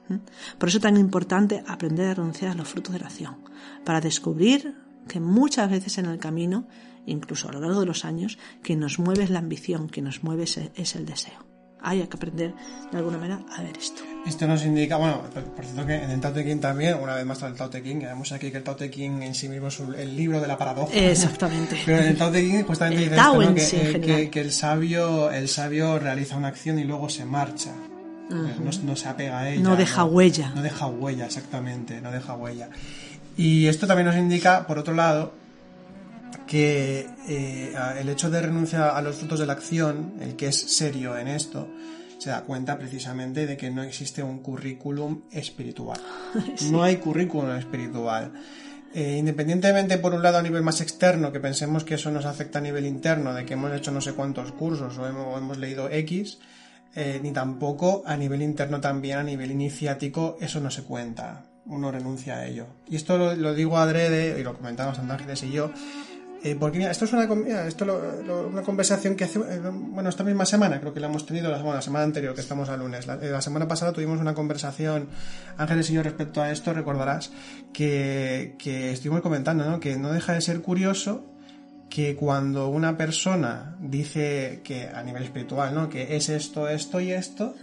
¿Mm? Por eso es tan importante aprender a renunciar a los frutos de la acción, para descubrir que muchas veces en el camino, incluso a lo largo de los años, quien nos mueve es la ambición, quien nos mueve es el deseo. Hay que aprender de alguna manera a ver esto. Esto nos indica, bueno, por cierto que en el Tao Te Ching también, una vez más el Tao Te Ching, vemos aquí que el Tao Te Ching en sí mismo es el libro de la paradoja. Exactamente. Pero en el Tao Te Ching justamente dice esto, que, que, el sabio el sabio realiza una acción y luego se marcha. no, se apega a ella. No deja huella. No deja huella, exactamente, no deja huella. Y esto también nos indica, por otro lado, que eh, el hecho de renunciar a los frutos de la acción, el que es serio en esto, se da cuenta precisamente de que no existe un currículum espiritual. No hay currículum espiritual. Eh, independientemente, por un lado, a nivel más externo, que pensemos que eso nos afecta a nivel interno, de que hemos hecho no sé cuántos cursos o hemos, leído X, eh, ni tampoco a nivel interno también, a nivel iniciático, eso no se cuenta uno renuncia a ello. Y esto lo, digo adrede, y lo comentamos Ángeles y yo, eh, porque mira, esto es una, esto una conversación que hace, eh, bueno, esta misma semana, creo que la hemos tenido, la, semana anterior, que estamos a lunes, la, la, semana pasada tuvimos una conversación, Ángeles y yo, respecto a esto, recordarás, que, que estuvimos comentando, ¿no? Que no deja de ser curioso que cuando una persona dice que a nivel espiritual, ¿no? Que es esto, esto y esto,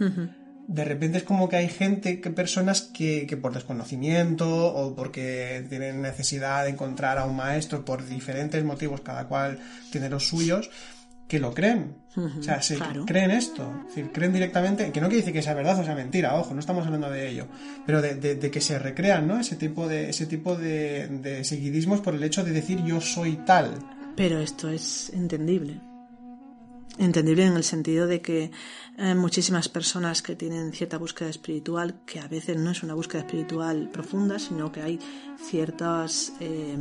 de repente es como que hay gente, que personas que, que, por desconocimiento o porque tienen necesidad de encontrar a un maestro por diferentes motivos, cada cual tiene los suyos, que lo creen. o sea, se creen esto. Es decir, creen directamente, que no quiere decir que sea verdad o sea mentira, ojo, no estamos hablando de ello, pero de, de, que se recrean, ¿no? Ese tipo de, ese tipo de, de seguidismos por el hecho de decir yo soy tal. Pero esto es entendible. Entendible en el sentido de que eh, muchísimas personas que tienen cierta búsqueda espiritual, que a veces no es una búsqueda espiritual profunda, sino que hay ciertas eh,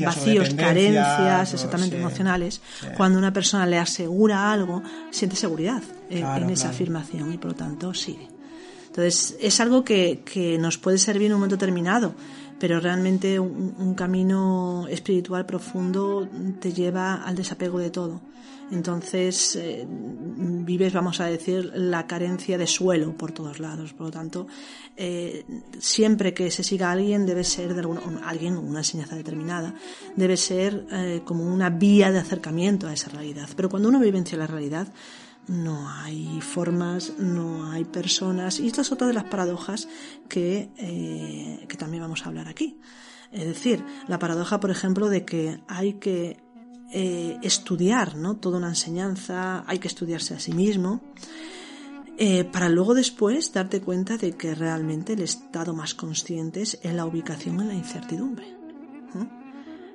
vacíos, carencias, exactamente emocionales. Cuando una persona le asegura algo, siente seguridad en esa afirmación y por lo tanto sigue. Entonces, es algo que, que nos puede servir en un momento determinado, pero realmente un, camino espiritual profundo te lleva al desapego de todo. Entonces eh, vives, vamos a decir, la carencia de suelo por todos lados. Por lo tanto, eh, siempre que se siga a alguien debe ser de alguna, alguien una enseñanza determinada, debe ser eh, como una vía de acercamiento a esa realidad. Pero cuando uno vivencia la realidad, no hay formas, no hay personas. Y esta es otra de las paradojas que, que también vamos a hablar aquí. Es decir, la paradoja, por ejemplo, de que hay que eh, estudiar ¿no? toda una enseñanza, hay que estudiarse a sí mismo, eh, para luego después darte cuenta de que realmente el estado más consciente es en la ubicación en la incertidumbre.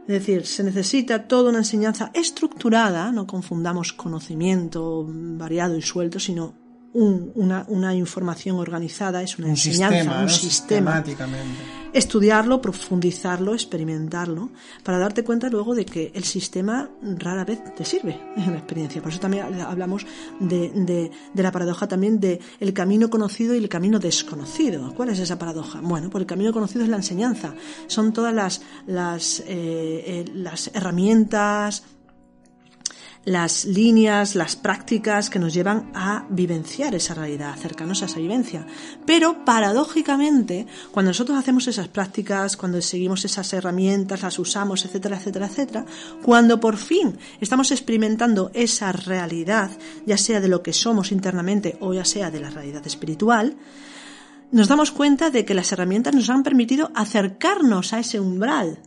Es decir, se necesita toda una enseñanza estructurada, no confundamos conocimiento variado y suelto, sino una, información organizada, es una enseñanza, un sistema. Estudiarlo, profundizarlo, experimentarlo, para darte cuenta luego de que el sistema rara vez te sirve en la experiencia. Por eso también hablamos de, la paradoja también de el camino conocido y el camino desconocido. ¿Cuál es esa paradoja? Bueno, pues el camino conocido es la enseñanza. Son todas las, las, eh, eh, las herramientas, las líneas, las prácticas que nos llevan a vivenciar esa realidad, acercarnos a esa vivencia. Pero paradójicamente, cuando nosotros hacemos esas prácticas, cuando seguimos esas herramientas, las usamos, etcétera, etcétera, etcétera, cuando por fin estamos experimentando esa realidad, ya sea de lo que somos internamente o ya sea de la realidad espiritual, nos damos cuenta de que las herramientas nos han permitido acercarnos a ese umbral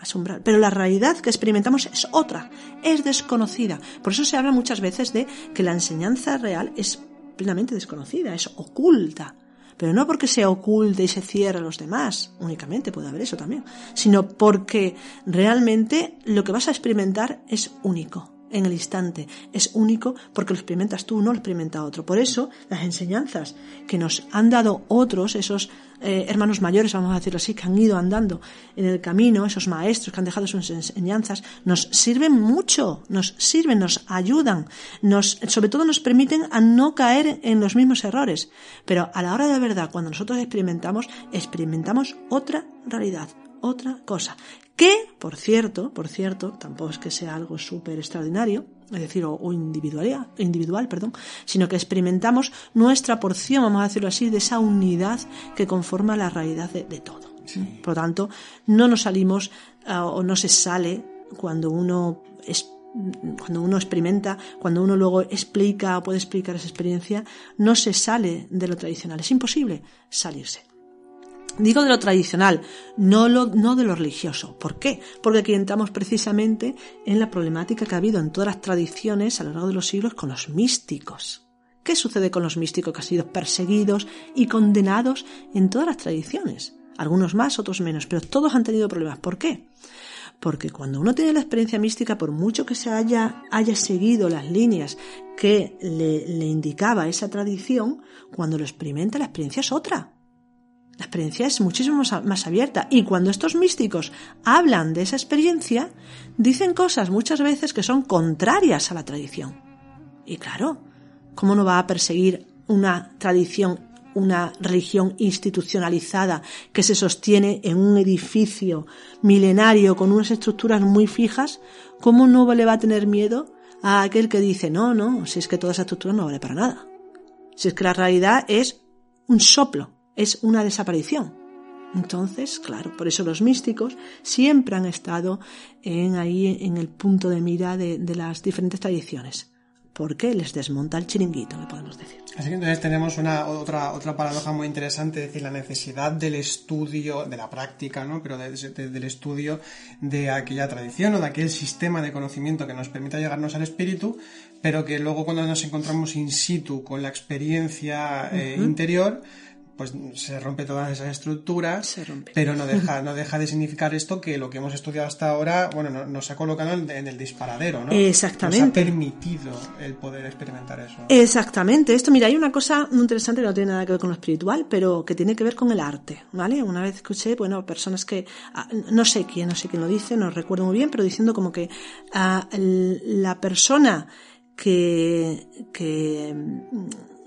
asombrar. Pero la realidad que experimentamos es otra, es desconocida. Por eso se habla muchas veces de que la enseñanza real es plenamente desconocida, es oculta. Pero no porque sea oculta y se cierre a los demás, únicamente puede haber eso también, sino porque realmente lo que vas a experimentar es único en el instante. Es único porque lo experimentas tú, no lo experimenta otro. Por eso, las enseñanzas que nos han dado otros, esos eh, hermanos mayores, vamos a decirlo así, que han ido andando en el camino, esos maestros que han dejado sus enseñanzas, nos sirven mucho, nos sirven, nos ayudan, nos, sobre todo nos permiten a no caer en los mismos errores. Pero a la hora de la verdad, cuando nosotros experimentamos, experimentamos otra realidad, otra cosa. Que, por cierto, por cierto, tampoco es que sea algo súper extraordinario, es decir, o, individual, individual, perdón, sino que experimentamos nuestra porción, vamos a decirlo así, de esa unidad que conforma la realidad de, todo. Por lo tanto, no nos salimos ah, o no se sale cuando uno es, cuando uno experimenta, cuando uno luego explica o puede explicar esa experiencia, no se sale de lo tradicional. Es imposible salirse. Digo de lo tradicional, no, lo, no de lo religioso. ¿Por qué? Porque aquí entramos precisamente en la problemática que ha habido en todas las tradiciones a lo largo de los siglos con los místicos. ¿Qué sucede con los místicos que han sido perseguidos y condenados en todas las tradiciones? Algunos más, otros menos, pero todos han tenido problemas. ¿Por qué? Porque cuando uno tiene la experiencia mística, por mucho que se haya, haya seguido las líneas que le, le indicaba esa tradición, cuando lo experimenta la experiencia es otra. La experiencia es muchísimo más abierta y cuando estos místicos hablan de esa experiencia, dicen cosas muchas veces que son contrarias a la tradición. Y claro, ¿cómo no va a perseguir una tradición, una religión institucionalizada que se sostiene en un edificio milenario con unas estructuras muy fijas? ¿Cómo no le va a tener miedo a aquel que dice, no, no, si es que toda esa estructura no vale para nada? Si es que la realidad es un soplo es una desaparición. Entonces, claro, por eso los místicos siempre han estado en ahí en el punto de mira de, las diferentes tradiciones, porque les desmonta el chiringuito, que podemos decir. Así que entonces tenemos una otra otra paradoja muy interesante, es decir, la necesidad del estudio, de la práctica, ¿no? Pero del estudio de aquella tradición o de aquel sistema de conocimiento que nos permita llegarnos al espíritu, pero que luego cuando nos encontramos in situ con la experiencia eh, interior, pues se rompe todas esas estructuras, pero no deja, no deja de significar esto que lo que hemos estudiado hasta ahora, bueno, nos ha colocado en, el disparadero, ¿no? Exactamente. Nos ha permitido el poder experimentar eso. Exactamente. Esto, mira, hay una cosa muy interesante que no tiene nada que ver con lo espiritual, pero que tiene que ver con el arte, ¿vale? Una vez escuché, bueno, personas que, ah, no sé quién, no sé quién lo dice, no recuerdo muy bien, pero diciendo como que ah, la persona que, que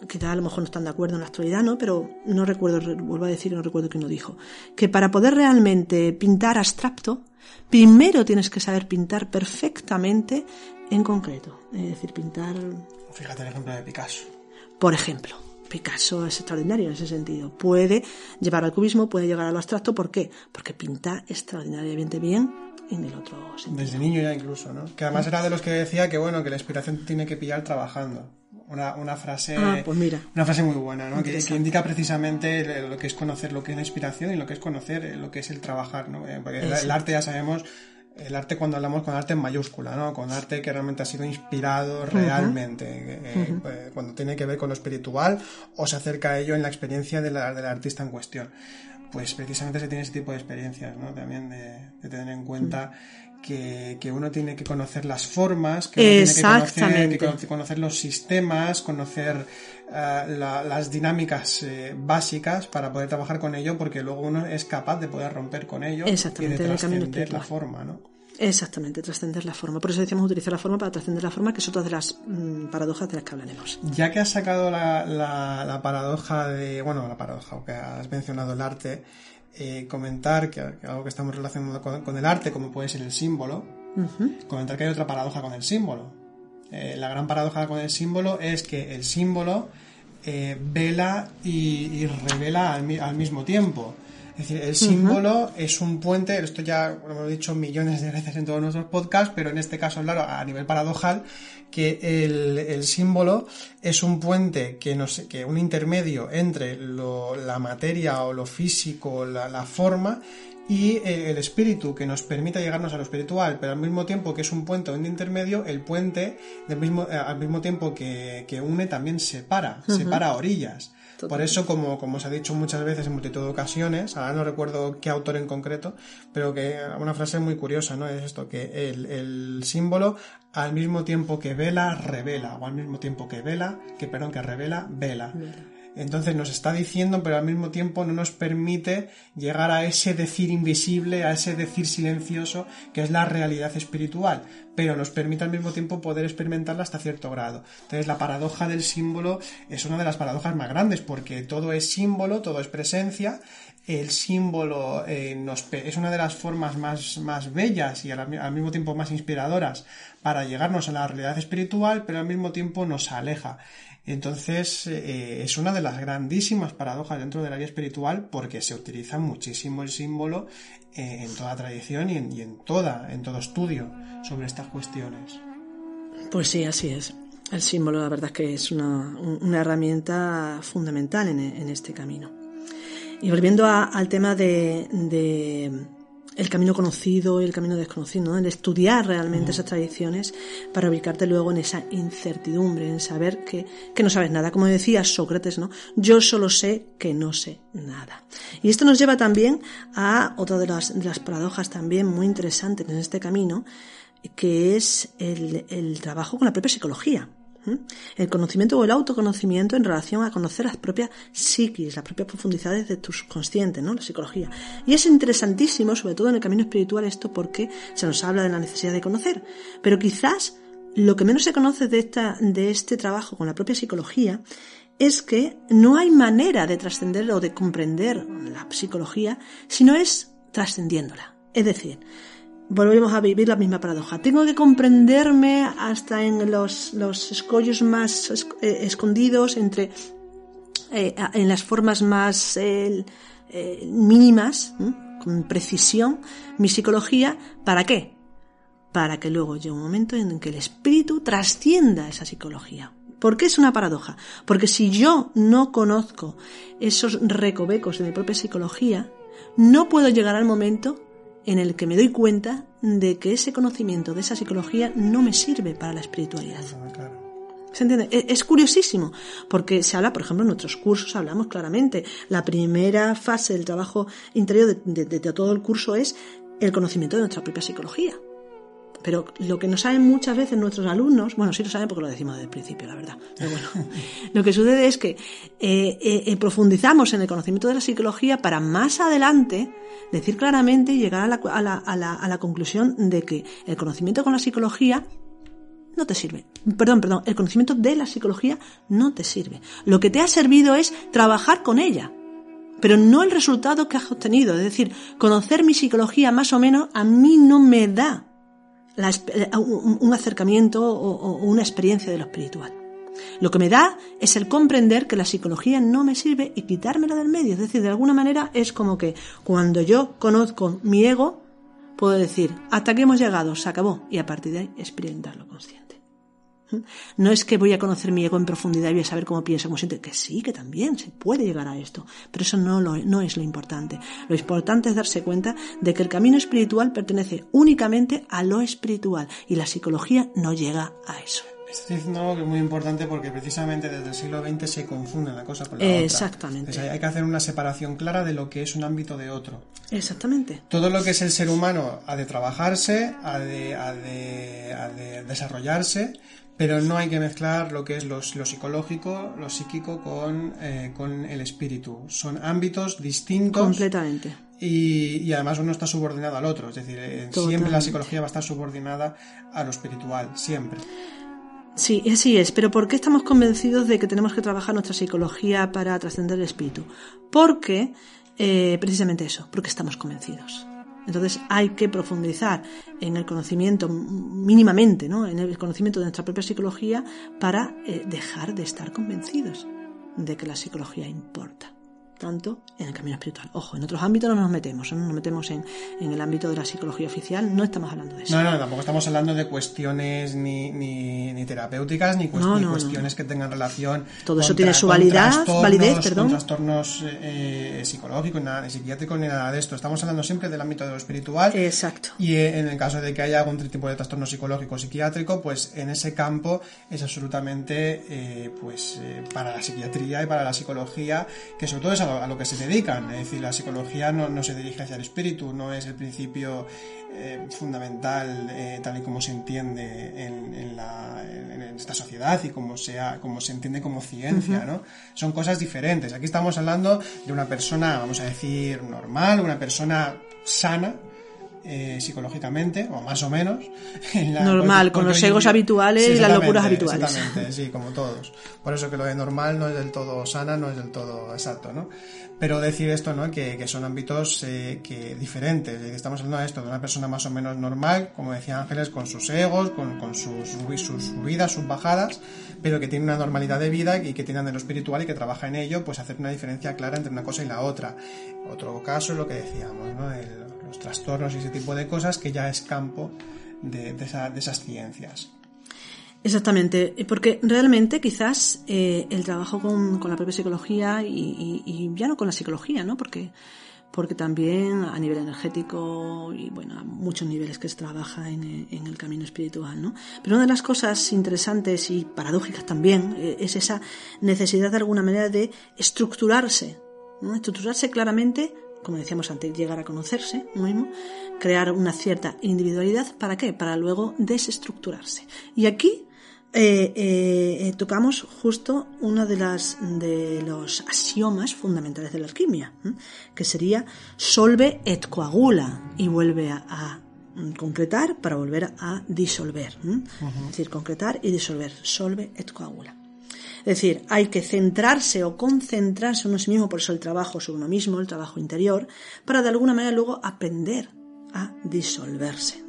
que a lo mejor no están de acuerdo en la actualidad, ¿no? Pero no recuerdo, vuelvo a decir, no recuerdo quién lo dijo, que para poder realmente pintar abstracto, primero tienes que saber pintar perfectamente en concreto. Es decir, pintar... Fíjate el ejemplo de Picasso. Por ejemplo, Picasso es extraordinario en ese sentido. Puede llevar al cubismo, puede llegar a lo abstracto. ¿Por qué? Porque pinta extraordinariamente bien en el otro sentido. Desde niño ya incluso, ¿no? Que además era de los que decía que, bueno, que la inspiración tiene que pillar trabajando una, una frase ah, pues mira. una frase muy buena ¿no? que, indica precisamente lo que es conocer lo que es la inspiración y lo que es conocer lo que es el trabajar ¿no? Eh, porque el, arte ya sabemos el arte cuando hablamos con arte en mayúscula, ¿no? Con arte que realmente ha sido inspirado realmente, eh, eh, cuando tiene que ver con lo espiritual o se acerca a ello en la experiencia de la, del artista en cuestión. pues precisamente se tiene ese tipo de experiencias, ¿no? También de, tener en cuenta que, uno tiene que conocer las formas, que uno tiene que conocer, los sistemas, conocer eh, las dinámicas eh, básicas para poder trabajar con ello, porque luego uno es capaz de poder romper con ello y de trascender la forma, ¿no? Exactamente, trascender la forma. Por eso decíamos utilizar la forma para trascender la forma, que es otra de las mm, paradojas de las que hablaremos. Ya que has sacado la, la, paradoja de, bueno, la paradoja, o que has mencionado el arte, eh, comentar que, algo que estamos relacionando con, el arte, como puede ser el símbolo, comentar que hay otra paradoja con el símbolo. Eh, la gran paradoja con el símbolo es que el símbolo eh, vela y, revela al mismo tiempo. Es decir, el símbolo es un puente, esto ya lo hemos dicho millones de veces en todos nuestros podcasts, pero en este caso hablar a nivel paradojal, que el, símbolo es un puente que, nos, que un intermedio entre la materia o lo físico, la, la forma, y eh, el espíritu que nos permita llegarnos a lo espiritual, pero al mismo tiempo que es un puente o un intermedio, el puente del mismo, eh, al mismo tiempo que, une también separa, separa orillas. Por eso, como, como os ha dicho muchas veces en multitud de ocasiones, ahora no recuerdo qué autor en concreto, pero que una frase muy curiosa, ¿no? Es esto, que el, símbolo al mismo tiempo que vela, revela, o al mismo tiempo que vela, que perdón, que revela, vela. Entonces nos está diciendo, pero al mismo tiempo no nos permite llegar a ese decir invisible, a ese decir silencioso, que es la realidad espiritual, pero nos permite al mismo tiempo poder experimentarla hasta cierto grado. Entonces la paradoja del símbolo es una de las paradojas más grandes, porque todo es símbolo, todo es presencia, el símbolo eh, es una de las formas más, más bellas y al, mismo tiempo más inspiradoras para llegarnos a la realidad espiritual, pero al mismo tiempo nos aleja. Entonces eh, es una de las grandísimas paradojas dentro del área espiritual porque se utiliza muchísimo el símbolo eh, en toda tradición y en, toda, en todo estudio sobre estas cuestiones. Pues sí, así es. El símbolo, la verdad es que es una, herramienta fundamental en, este camino. Y volviendo al tema de el camino conocido y el camino desconocido, ¿no? el estudiar realmente esas tradiciones para ubicarte luego en esa incertidumbre, en saber que, no sabes nada. Como decía Sócrates, ¿no? Yo solo sé que no sé nada. Y esto nos lleva también a otra de las, de las paradojas también muy interesantes en este camino, que es el, el trabajo con la propia psicología. El conocimiento o el autoconocimiento en relación a conocer las propias psiquis, las propias profundidades de tu subconsciente, ¿no? La psicología. Y es interesantísimo, sobre todo en el camino espiritual, esto porque se nos habla de la necesidad de conocer. Pero quizás lo que menos se conoce de, esta, de este trabajo con la propia psicología es que no hay manera de trascender o de comprender la psicología si no es trascendiéndola. Es decir, volvemos a vivir la misma paradoja. Tengo que comprenderme hasta en los, los escollos más eh, escondidos, entre eh, en las formas más eh, mínimas, con precisión, mi psicología. ¿Para qué? Para que luego llegue un momento en que el espíritu trascienda esa psicología. ¿Por qué es una paradoja? Porque si yo no conozco esos recovecos de mi propia psicología, no puedo llegar al momento en el que me doy cuenta de que ese conocimiento de esa psicología no me sirve para la espiritualidad. ¿Se entiende? E-, es curiosísimo, porque se habla, por ejemplo, en nuestros cursos hablamos claramente. La primera fase del trabajo interior de, de todo el curso es el conocimiento de nuestra propia psicología. Pero lo que no saben muchas veces nuestros alumnos, bueno, sí lo saben porque lo decimos desde el principio, la verdad. Pero bueno, lo que sucede es que eh, eh, eh, profundizamos en el conocimiento de la psicología para más adelante decir claramente y llegar a la, a, la, a, la, a la conclusión de que el conocimiento con la psicología no te sirve. Perdón, perdón, el conocimiento de la psicología no te sirve. Lo que te ha servido es trabajar con ella, pero no el resultado que has obtenido. Es decir, conocer mi psicología más o menos a mí no me da eh, un acercamiento o, una experiencia de lo espiritual. Lo que me da es el comprender que la psicología no me sirve y quitármela del medio. Es decir, de alguna manera es como que cuando yo conozco mi ego, puedo decir, hasta aquí hemos llegado, se acabó, y a partir de ahí experimentarlo consciente. No es que voy a conocer mi ego en profundidad y voy a saber cómo piensa, cómo siente, que sí, que también se puede llegar a esto, pero eso no, lo, no es lo importante. Lo importante es darse cuenta de que el camino espiritual pertenece únicamente a lo espiritual y la psicología no llega a eso. Estás diciendo algo que es muy importante porque precisamente desde el siglo XX se confunde la cosa con la otra. Exactamente. Entonces, hay que hacer una separación clara de lo que es un ámbito de otro. Exactamente. Todo lo que es el ser humano ha de trabajarse, ha de, ha de, ha de desarrollarse, pero no hay que mezclar lo que es lo, lo psicológico, lo psíquico con, eh, con el espíritu. Son ámbitos distintos. Completamente. Y, y además uno está subordinado al otro, es decir, eh, siempre la psicología va a estar subordinada a lo espiritual, siempre. Sí, así es. Pero ¿por qué estamos convencidos de que tenemos que trabajar nuestra psicología para trascender el espíritu? Porque, eh, precisamente eso, porque estamos convencidos. Entonces hay que profundizar en el conocimiento mínimamente, ¿no? En el conocimiento de nuestra propia psicología para eh, dejar de estar convencidos de que la psicología importa. Tanto en el camino espiritual. Ojo, en otros ámbitos no nos metemos, no nos metemos en, en el ámbito de la psicología oficial, no estamos hablando de eso. No, no, tampoco estamos hablando de cuestiones ni, ni, ni terapéuticas ni, cuest- No, cuestiones que tengan relación Todo eso tiene su validad- validez, perdón. con trastornos eh, psicológicos, nada, ni psiquiátricos ni nada de esto. Estamos hablando siempre del ámbito de lo espiritual. Exacto. Y eh, en el caso de que haya algún tipo de trastorno psicológico o psiquiátrico, pues en ese campo es absolutamente eh, pues eh, para la psiquiatría y para la psicología, que sobre todo es a lo, que se dedican. Es decir, la psicología no, no se dirige hacia el espíritu, no es el principio eh, fundamental eh, tal y como se entiende en, en la- en- en esta sociedad y como, sea, como se entiende como ciencia, ¿no? Son cosas diferentes. Aquí estamos hablando de una persona, vamos a decir, normal, una persona sana, eh, psicológicamente, o más o menos. en la- Normal, con los egos habituales y las locuras habituales. Exactamente, sí, como todos. Por eso que lo de normal no es del todo sana, no es del todo exacto, ¿no? Pero decir esto, ¿no? Que, que son ámbitos eh, que diferentes. Estamos hablando de esto, de una persona más o menos normal, como decía Ángeles, con sus egos, con, con sus, sus subidas, sus bajadas, pero que tiene una normalidad de vida y que tiene de lo espiritual y que trabaja en ello, pues hacer una diferencia clara entre una cosa y la otra. Otro caso es lo que decíamos, ¿no? Los trastornos y ese tipo de cosas que ya es campo de esas ciencias. Exactamente, porque realmente quizás eh, el trabajo con, con la propia psicología y, ya no con la psicología, ¿no? Porque, porque también a nivel energético y bueno, a muchos niveles que se trabaja en, eh, en el camino espiritual, ¿no? Pero una de las cosas interesantes y paradójicas también eh, es esa necesidad de alguna manera de estructurarse, ¿no? Estructurarse claramente como decíamos antes, llegar a conocerse mismo, crear una cierta individualidad, ¿para qué? Para luego desestructurarse. Y aquí eh, eh, eh, tocamos justo uno de, las, de los axiomas fundamentales de la alquimia, ¿eh? que sería solve et coagula, y vuelve a, a concretar para volver a disolver. Es decir, concretar y disolver, solve et coagula. Es decir, hay que centrarse o concentrarse en uno sí mismo, por eso el trabajo sobre uno mismo, el trabajo interior, para de alguna manera luego aprender a disolverse.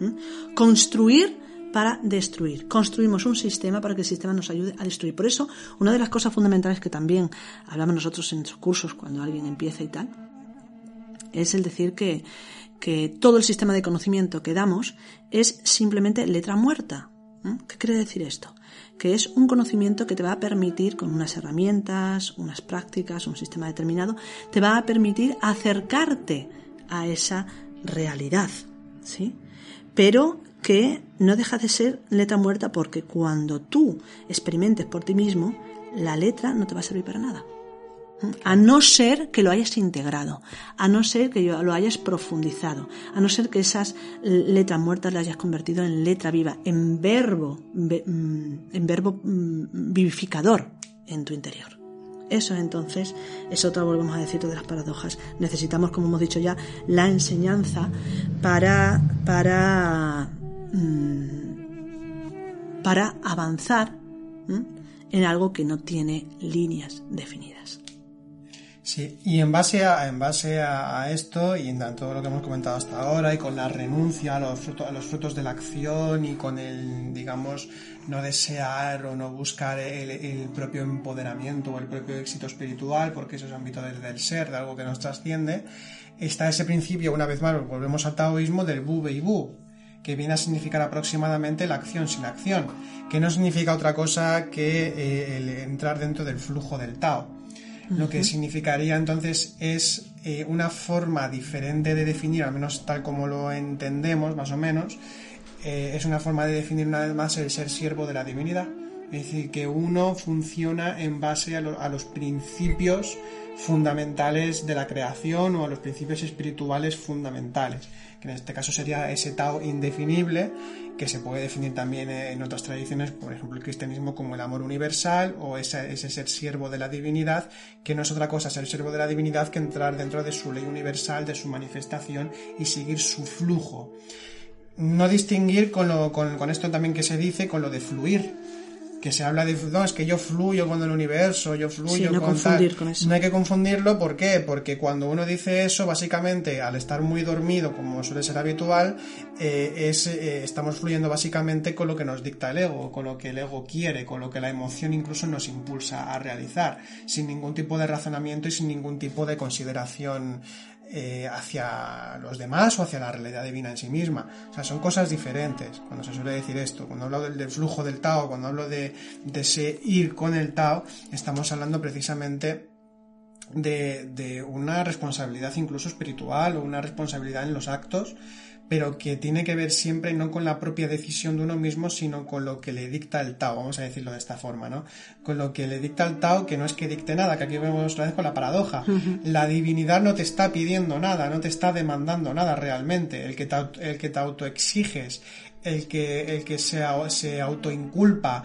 Construir para destruir. Construimos un sistema para que el sistema nos ayude a destruir. Por eso, una de las cosas fundamentales que también hablamos nosotros en nuestros cursos cuando alguien empieza y tal, es el decir que, que todo el sistema de conocimiento que damos es simplemente letra muerta. ¿eh? ¿Qué quiere decir esto? Que es un conocimiento que te va a permitir, con unas herramientas, unas prácticas, un sistema determinado, te va a permitir acercarte a esa realidad, ¿sí? Pero que no deja de ser letra muerta porque cuando tú experimentes por ti mismo, la letra no te va a servir para nada. A no ser que lo hayas integrado, a no ser que lo hayas profundizado, a no ser que esas letras muertas las hayas convertido en letra viva, en verbo, en verbo vivificador en tu interior. Eso entonces es otra, volvemos a decir, de las paradojas. Necesitamos, como hemos dicho ya, la enseñanza para, para, para avanzar en algo que no tiene líneas definidas. Sí, y en base a, en base a, esto y en todo lo que hemos comentado hasta ahora y con la renuncia a los, los frutos de la acción y con el, digamos, no desear o no buscar el, propio empoderamiento o el propio éxito espiritual, porque eso es ámbito del, del ser, de algo que nos trasciende, está ese principio, una vez más, volvemos al taoísmo del bu y bu, que viene a significar aproximadamente la acción sin acción, que no significa otra cosa que eh, el entrar dentro del flujo del Tao. Lo que significaría entonces es eh, una forma diferente de definir, al menos tal como lo entendemos, más o menos, eh, es una forma de definir una vez más el ser siervo de la divinidad. Es decir, que uno funciona en base a, a los principios fundamentales de la creación o a los principios espirituales fundamentales, que en este caso sería ese Tao indefinible, que se puede definir también en otras tradiciones, por ejemplo el cristianismo como el amor universal o ese, ese ser siervo de la divinidad, que no es otra cosa ser siervo de la divinidad que entrar dentro de su ley universal, de su manifestación y seguir su flujo. No distinguir con, lo, con esto también que se dice, con lo de fluir, que se habla de no, es que yo fluyo con el universo, yo fluyo no con confundir con eso. No hay que confundirlo, ¿por qué? Porque cuando uno dice eso, básicamente, al estar muy dormido, como suele ser habitual, eh, es, eh, estamos fluyendo básicamente con lo que nos dicta el ego, con lo que el ego quiere, con lo que la emoción incluso nos impulsa a realizar, sin ningún tipo de razonamiento y sin ningún tipo de consideración eh, hacia los demás o hacia la realidad divina en sí misma. O sea, son cosas diferentes cuando se suele decir esto. Cuando hablo del, flujo del Tao, cuando hablo de, de ir con el Tao, estamos hablando precisamente de, de una responsabilidad incluso espiritual o una responsabilidad en los actos pero que tiene que ver siempre no con la propia decisión de uno mismo, sino con lo que le dicta el Tao, vamos a decirlo de esta forma, ¿no? Con lo que le dicta el Tao, que no es que dicte nada, que aquí vemos otra vez con la paradoja. La divinidad no te está pidiendo nada, no te está demandando nada realmente. El que te, el que te autoexiges, el que, el que se, se autoinculpa,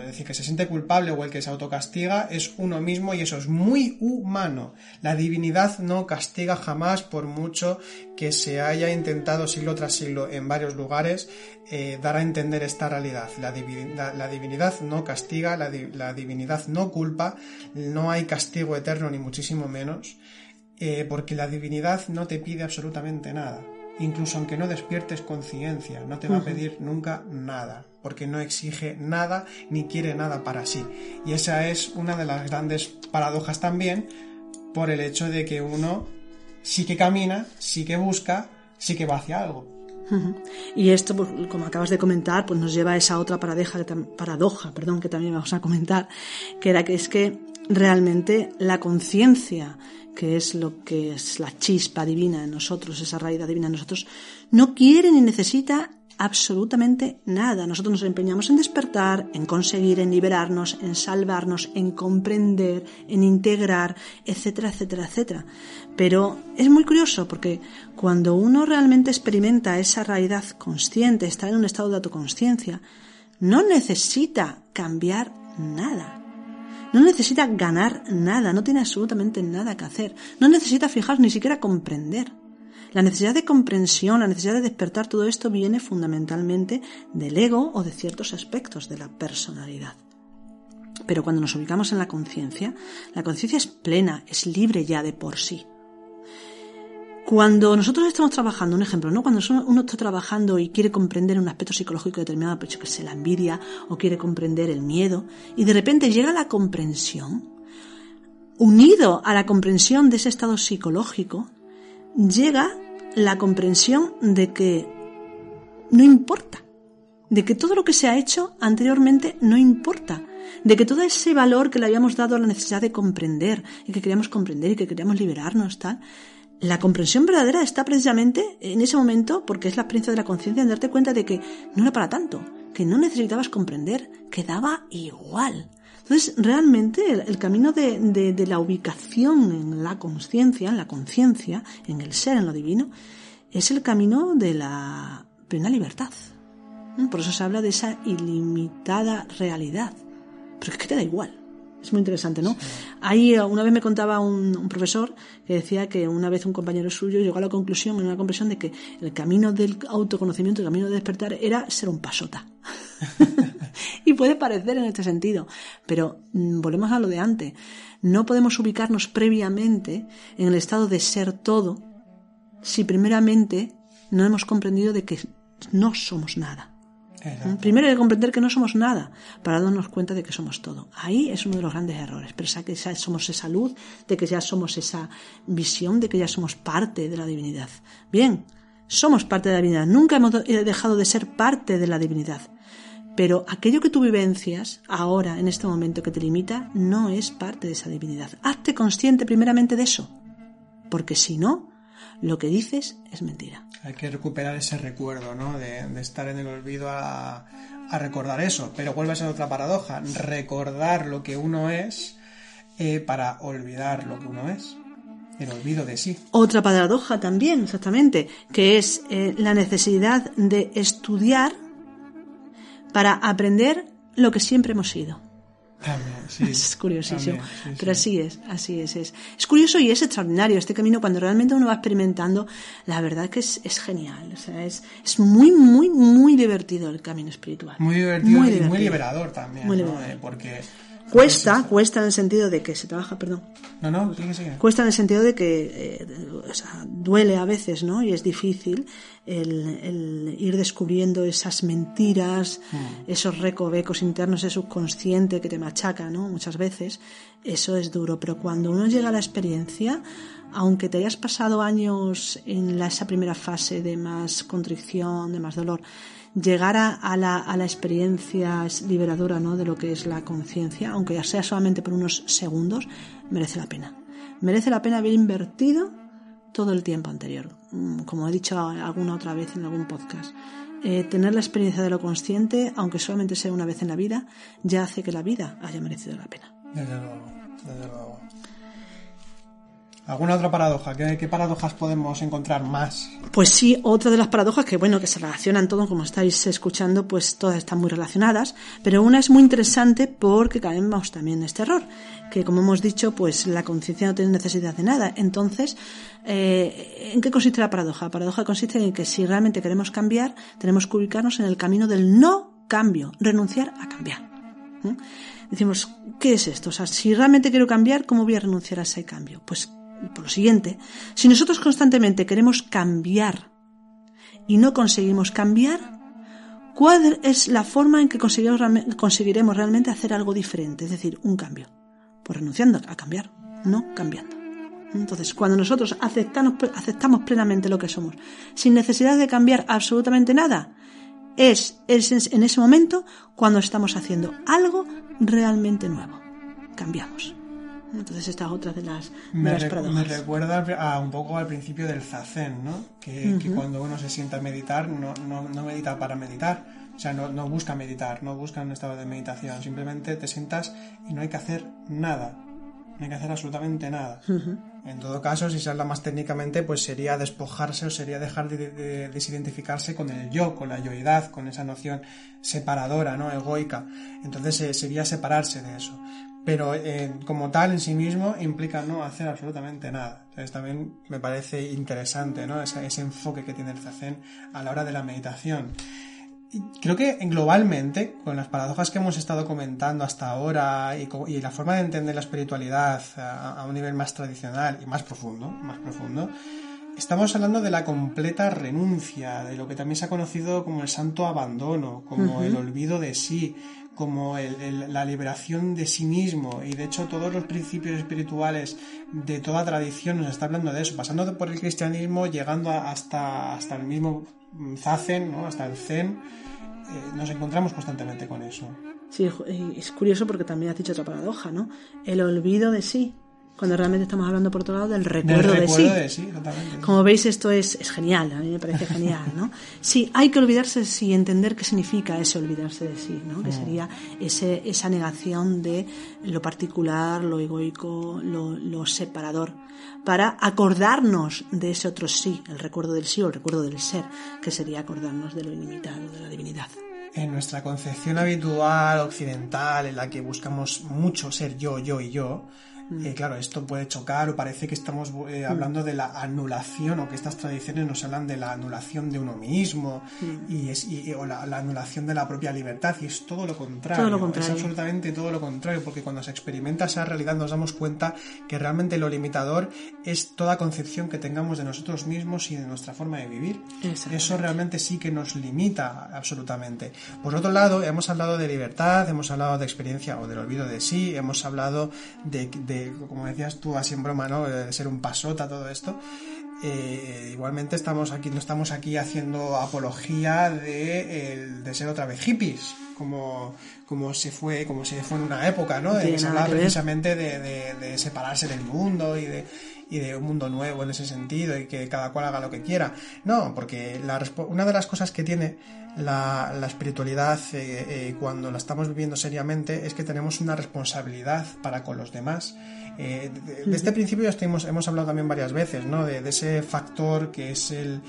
es decir, que se siente culpable o el que se autocastiga es uno mismo y eso es muy humano. La divinidad no castiga jamás por mucho que se haya intentado siglo tras siglo en varios lugares eh, dar a entender esta realidad. La divinidad, la divinidad no castiga, la, la, divinidad no culpa, no hay castigo eterno ni muchísimo menos, eh, porque la divinidad no te pide absolutamente nada incluso aunque no despiertes conciencia, no te va a pedir nunca nada, porque no exige nada ni quiere nada para sí. Y esa es una de las grandes paradojas también por el hecho de que uno sí que camina, sí que busca, sí que va hacia algo. Y esto, pues, como acabas de comentar, pues nos lleva a esa otra paradoja, paradoja, perdón, que también vamos a comentar, que era que es que realmente la conciencia que es lo que es la chispa divina en nosotros, esa raíz divina en nosotros, no quiere ni necesita absolutamente nada. Nosotros nos empeñamos en despertar, en conseguir, en liberarnos, en salvarnos, en comprender, en integrar, etcétera, etcétera, etcétera. Pero es muy curioso porque cuando uno realmente experimenta esa realidad consciente, está en un estado de autoconsciencia, no necesita cambiar nada. No necesita ganar nada, no tiene absolutamente nada que hacer. No necesita fijar ni siquiera comprender. La necesidad de comprensión, la necesidad de despertar, todo esto viene fundamentalmente del ego o de ciertos aspectos de la personalidad. Pero cuando nos ubicamos en la conciencia, la conciencia es plena, es libre ya de por sí. Cuando nosotros estamos trabajando, un ejemplo, ¿no? Cuando uno está trabajando y quiere comprender un aspecto psicológico determinado, pues que sea la envidia o quiere comprender el miedo, y de repente llega la comprensión, unido a la comprensión de ese estado psicológico, llega la comprensión de que no importa, de que todo lo que se ha hecho anteriormente no importa, de que todo ese valor que le habíamos dado a la necesidad de comprender y que queríamos comprender y que queríamos liberarnos, tal, la comprensión verdadera está precisamente en ese momento, porque es la experiencia de la conciencia, en darte cuenta de que no era para tanto, que no necesitabas comprender, que daba igual. Entonces, realmente el, camino de, de, la ubicación en la conciencia, en la conciencia, en el ser, en lo divino, es el camino de la plena libertad. Por eso se habla de esa ilimitada realidad. Pero es que te da igual. Es muy interesante, ¿no? Ahí una vez me contaba un, profesor que decía que una vez un compañero suyo llegó a la conclusión, en una comprensión de que el camino del autoconocimiento, el camino de despertar era ser un pasota. y puede parecer en este sentido, pero mmm, volvemos a lo de antes. No podemos ubicarnos previamente en el estado de ser todo si primeramente no hemos comprendido de que no somos nada. Primero hay que comprender que no somos nada para darnos cuenta de que somos todo. Ahí es uno de los grandes errores. Pensar que ya somos esa luz, de que ya somos esa visión, de que ya somos parte de la divinidad. Bien, somos parte de la divinidad. Nunca hemos dejado de ser parte de la divinidad. Pero aquello que tú vivencias ahora, en este momento que te limita, no es parte de esa divinidad. Hazte consciente primeramente de eso. Porque si no, lo que dices es mentira. Hay que recuperar ese recuerdo, ¿no? De, de estar en el olvido a, a, recordar eso. Pero vuelve a ser otra paradoja. Recordar lo que uno es eh, para olvidar lo que uno es. El olvido de sí. Otra paradoja también, exactamente, que es eh, la necesidad de estudiar para aprender lo que siempre hemos sido. También, sí. Es curiosísimo. Sí, Pero sí. así es, así es, es. Es curioso y es extraordinario este camino cuando realmente uno va experimentando. La verdad que es, es genial. O sea, es, es muy, muy, muy divertido el camino espiritual. Muy divertido Muy y muy divertido. liberador también, Muy ¿no? liberador. Eh, porque... Cuesta, cuesta en el sentido de que se trabaja, perdón. No, no, sigue, sigue. Cuesta en el sentido de que eh, o sea, duele a veces, ¿no? Y es difícil el, el ir descubriendo esas mentiras, esos recovecos internos, ese subconsciente que te machaca, ¿no? Muchas veces. Eso es duro. Pero cuando uno llega a la experiencia, aunque te hayas pasado años en la- esa primera fase de más contrición, de más dolor, llegar a, la, a la experiencia liberadora ¿no? de lo que es la conciencia, aunque ya sea solamente por unos segundos, merece la pena. Merece la pena haber invertido todo el tiempo anterior. Mm, Como he dicho alguna otra vez en algún podcast, eh, tener la experiencia de lo consciente, aunque solamente sea una vez en la vida, ya hace que la vida haya merecido la pena. ¿Alguna otra paradoja? ¿Qué, paradojas podemos encontrar más? Pues sí, otra de las paradojas que bueno, que se relacionan todo, como estáis escuchando, pues todas están muy relacionadas, pero una es muy interesante porque caemos también en este error, que como hemos dicho, pues la conciencia no tiene necesidad de nada. Entonces, eh, ¿en qué consiste la paradoja? La paradoja consiste en que si realmente queremos cambiar, tenemos que ubicarnos en el camino del no cambio, renunciar a cambiar. Decimos, ¿qué es esto? O sea, si realmente quiero cambiar, ¿cómo voy a renunciar a ese cambio? Pues por lo siguiente, si nosotros constantemente queremos cambiar y no conseguimos cambiar, ¿cuál es la forma en que conseguiremos, realme- conseguiremos realmente hacer algo diferente? Es decir, un cambio. Pues renunciando a cambiar, no cambiando. Entonces, cuando nosotros aceptamos, aceptamos plenamente lo que somos, sin necesidad de cambiar absolutamente nada, es en ese momento cuando estamos haciendo algo realmente nuevo. Cambiamos. Entonces esta es otra de las, de Me, las paradojas. me recuerda a un poco al principio del zazen, ¿no? Que, que cuando uno se sienta a meditar, no, no, no medita para meditar. O sea, no, no busca meditar, no busca un estado de meditación. Simplemente te sientas y no hay que hacer nada. No hay que hacer absolutamente nada. En todo caso, si se habla más técnicamente, pues sería despojarse o sería dejar de, de- desidentificarse con el yo, con la yoidad, con esa noción separadora, ¿no? Egoica. Entonces eh, sería separarse de eso. Pero eh, como tal en sí mismo implica no hacer absolutamente nada. Entonces también me parece interesante, ¿no? Ese, ese enfoque que tiene el Zazen a la hora de la meditación. Y creo que globalmente, con las paradojas que hemos estado comentando hasta ahora y, y la forma de entender la espiritualidad a, a un nivel más tradicional y más profundo, más profundo, estamos hablando de la completa renuncia, de lo que también se ha conocido como el santo abandono, como el olvido de sí, como el- la liberación de sí mismo. Y de hecho todos los principios espirituales de toda tradición nos está hablando de eso, pasando por el cristianismo, llegando hasta, hasta el mismo Zazen, ¿no? hasta el Zen, eh, nos encontramos constantemente con eso. Sí, es curioso porque también has dicho otra paradoja, ¿no? El olvido de sí, cuando realmente estamos hablando por otro lado del Del recuerdo de sí. recuerdo de sí. Como veis, esto es, es genial, a mí me parece genial, ¿no? Sí, hay que olvidarse de sí, entender qué significa ese olvidarse de sí, ¿no? Que sería ese, esa negación de lo particular, lo egoico, lo, lo separador, para acordarnos de ese otro sí, el recuerdo del sí o el recuerdo del ser, que sería acordarnos de lo ilimitado, de la divinidad. En nuestra concepción habitual, occidental, en la que buscamos mucho ser yo, yo y yo, eh, claro, esto puede chocar o parece que estamos eh, hablando de la anulación o que estas tradiciones nos hablan de la anulación de uno mismo y es, y- o la, la anulación de la propia libertad y es todo lo contrario. Todo lo contrario. Es absolutamente todo lo contrario porque cuando se experimenta esa realidad nos damos cuenta que realmente lo limitador es toda concepción que tengamos de nosotros mismos y de nuestra forma de vivir. Eso realmente sí que nos limita absolutamente. Por otro lado, hemos hablado de libertad, hemos hablado de experiencia o del olvido de sí, hemos hablado de, de, como decías tú así en broma, ¿no? De ser un pasota, todo esto. Eh, igualmente estamos aquí, no estamos aquí haciendo apología de, de ser otra vez hippies, como, como se fue, como se fue en una época, ¿no? De se hablaba precisamente de, de- de separarse del mundo y de, y de un mundo nuevo en ese sentido y que cada cual haga lo que quiera. No, porque la, una de las cosas que tiene la, la espiritualidad eh, eh, cuando la estamos viviendo seriamente es que tenemos una responsabilidad para con los demás. Eh, de, este principio ya hemos hablado también varias veces, ¿no? De, de ese factor que es el,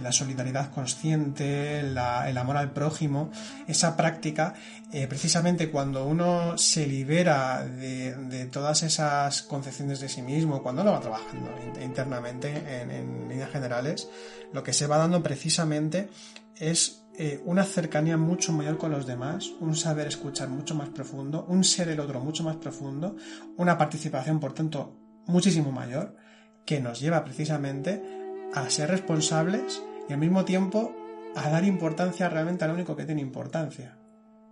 la solidaridad consciente, el amor al prójimo, esa práctica, eh, precisamente cuando uno se libera de, todas esas concepciones de sí mismo, cuando lo va trabajando internamente en, líneas generales, lo que se va dando precisamente es eh, una cercanía mucho mayor con los demás, un saber escuchar mucho más profundo, un ser el otro mucho más profundo, una participación, por tanto, muchísimo mayor, que nos lleva precisamente a ser responsables y al mismo tiempo a dar importancia realmente a lo único que tiene importancia.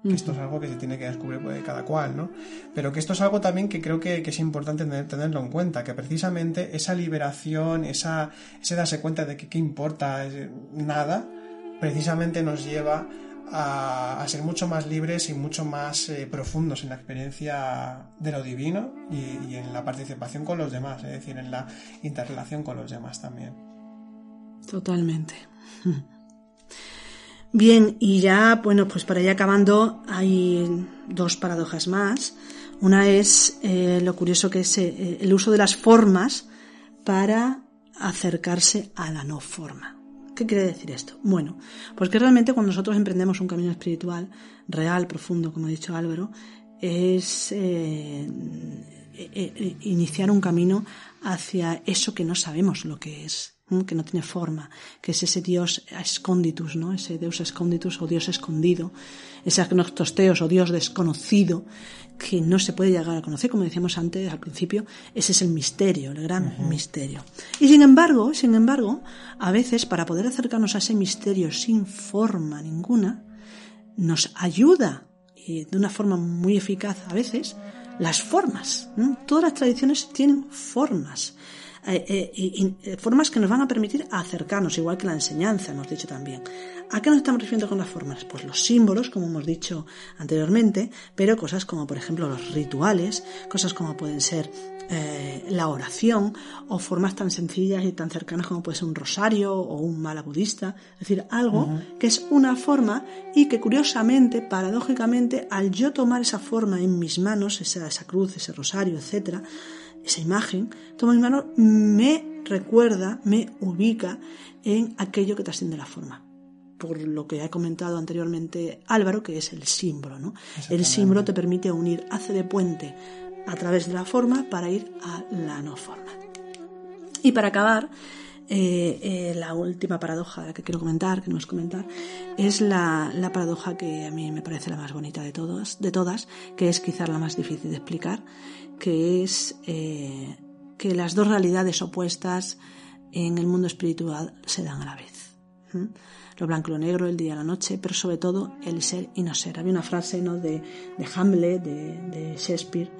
Que esto es algo que se tiene que descubrir de cada cual, ¿no? Pero que esto es algo también que creo que, es importante tenerlo en cuenta, que precisamente esa liberación, esa, ese darse cuenta de que qué importa nada, precisamente nos lleva a, ser mucho más libres y mucho más eh, profundos en la experiencia de lo divino y, y en la participación con los demás, es decir, en la interrelación con los demás también. Totalmente. Bien, y ya, bueno, pues para ir acabando, hay dos paradojas más. Una es eh, lo curioso que es eh, el uso de las formas para acercarse a la no forma. ¿Qué quiere decir esto? Bueno, pues que realmente cuando nosotros emprendemos un camino espiritual real, profundo, como ha dicho Álvaro, es eh, iniciar un camino hacia eso que no sabemos lo que es que no tiene forma, que es ese Dios esconditus, ¿no? Ese Deus esconditus o Dios escondido, ese agnostosteos o Dios desconocido que no se puede llegar a conocer, como decíamos antes al principio, ese es el misterio, el gran misterio. Y sin embargo, sin embargo, a veces para poder acercarnos a ese misterio sin forma ninguna, nos ayuda y de una forma muy eficaz a veces las formas. Todas las tradiciones tienen formas. Eh, eh, eh, formas que nos van a permitir acercarnos, igual que la enseñanza, hemos dicho también. ¿A qué nos estamos refiriendo con las formas? Pues los símbolos, como hemos dicho anteriormente, pero cosas como, por ejemplo, los rituales, cosas como pueden ser la oración o formas tan sencillas y tan cercanas como puede ser un rosario o un mala budista, es decir, algo que es una forma y que curiosamente, paradójicamente, al yo tomar esa forma en mis manos, esa, esa cruz, ese rosario, etcétera, esa imagen, tomo mi mano, me recuerda, me ubica en aquello que trasciende la forma. Por lo que ha comentado anteriormente Álvaro, que es el símbolo. ¿no? El símbolo te permite unir, hace de puente a través de la forma para ir a la no forma. Y para acabar, eh, eh, la última paradoja que quiero comentar, que no es comentar, es la, la, paradoja que a mí me parece la más bonita de, todos, de todas, que es quizás la más difícil de explicar, que es eh, que las dos realidades opuestas en el mundo espiritual se dan a la vez. Lo blanco y lo negro, el día y la noche, pero sobre todo el ser y no ser. Había una frase ¿no? de, de Hamlet, de, de Shakespeare,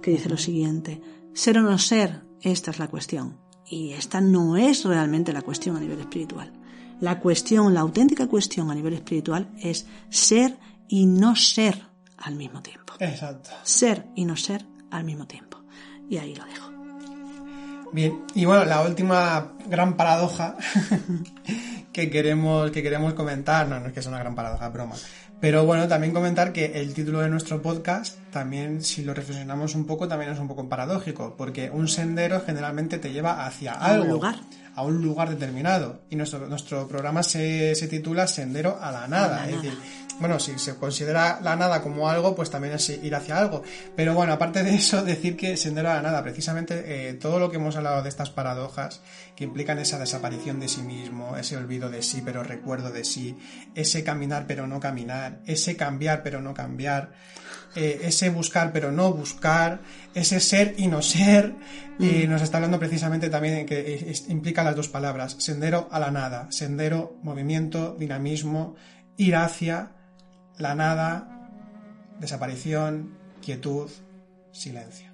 que dice lo siguiente, ser o no ser, esta es la cuestión. Y esta no es realmente la cuestión a nivel espiritual. La cuestión, la auténtica cuestión a nivel espiritual es ser y no ser al mismo tiempo. Exacto. Ser y no ser al mismo tiempo. Y ahí lo dejo. Bien, y bueno, la última gran paradoja que queremos, que queremos comentar, no, no es que sea una gran paradoja, broma, pero bueno, también comentar que el título de nuestro podcast, también si lo reflexionamos un poco, también es un poco paradójico, porque un sendero generalmente te lleva hacia algo. A un lugar. A un lugar determinado. Y nuestro, nuestro programa se, se titula Sendero a la nada. es decir, bueno, si se considera la nada como algo, pues también es ir hacia algo. Pero bueno, aparte de eso, decir que sendero a la nada, precisamente eh, todo lo que hemos hablado de estas paradojas que implican esa desaparición de sí mismo, ese olvido de sí pero recuerdo de sí, ese caminar pero no caminar, ese cambiar pero no cambiar, eh, ese buscar pero no buscar, ese ser y no ser, y mm. nos está hablando precisamente también que implica las dos palabras, sendero a la nada, sendero, movimiento, dinamismo, ir hacia, la nada, desaparición, quietud, silencio.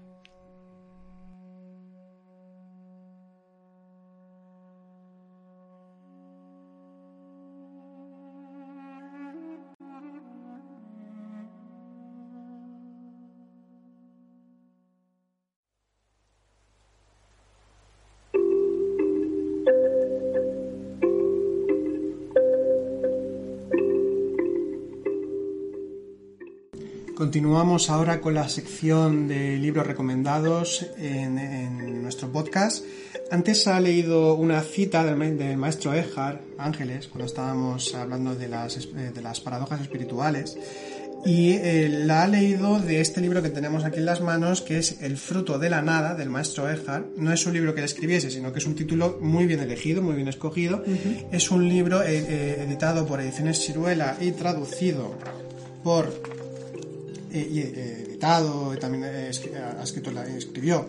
Continuamos ahora con la sección de libros recomendados en, nuestro podcast. Antes ha leído una cita del, maestro Eckhart, Ángeles, cuando estábamos hablando de las, eh, de las paradojas espirituales. Y eh, la ha leído de este libro que tenemos aquí en las manos, que es El fruto de la nada, del maestro Eckhart. No es un libro que él escribiese, sino que es un título muy bien elegido, muy bien escogido. Es un libro eh, editado por Ediciones Ciruela y traducido por 哎伊个对 también ha escrito, la, escribió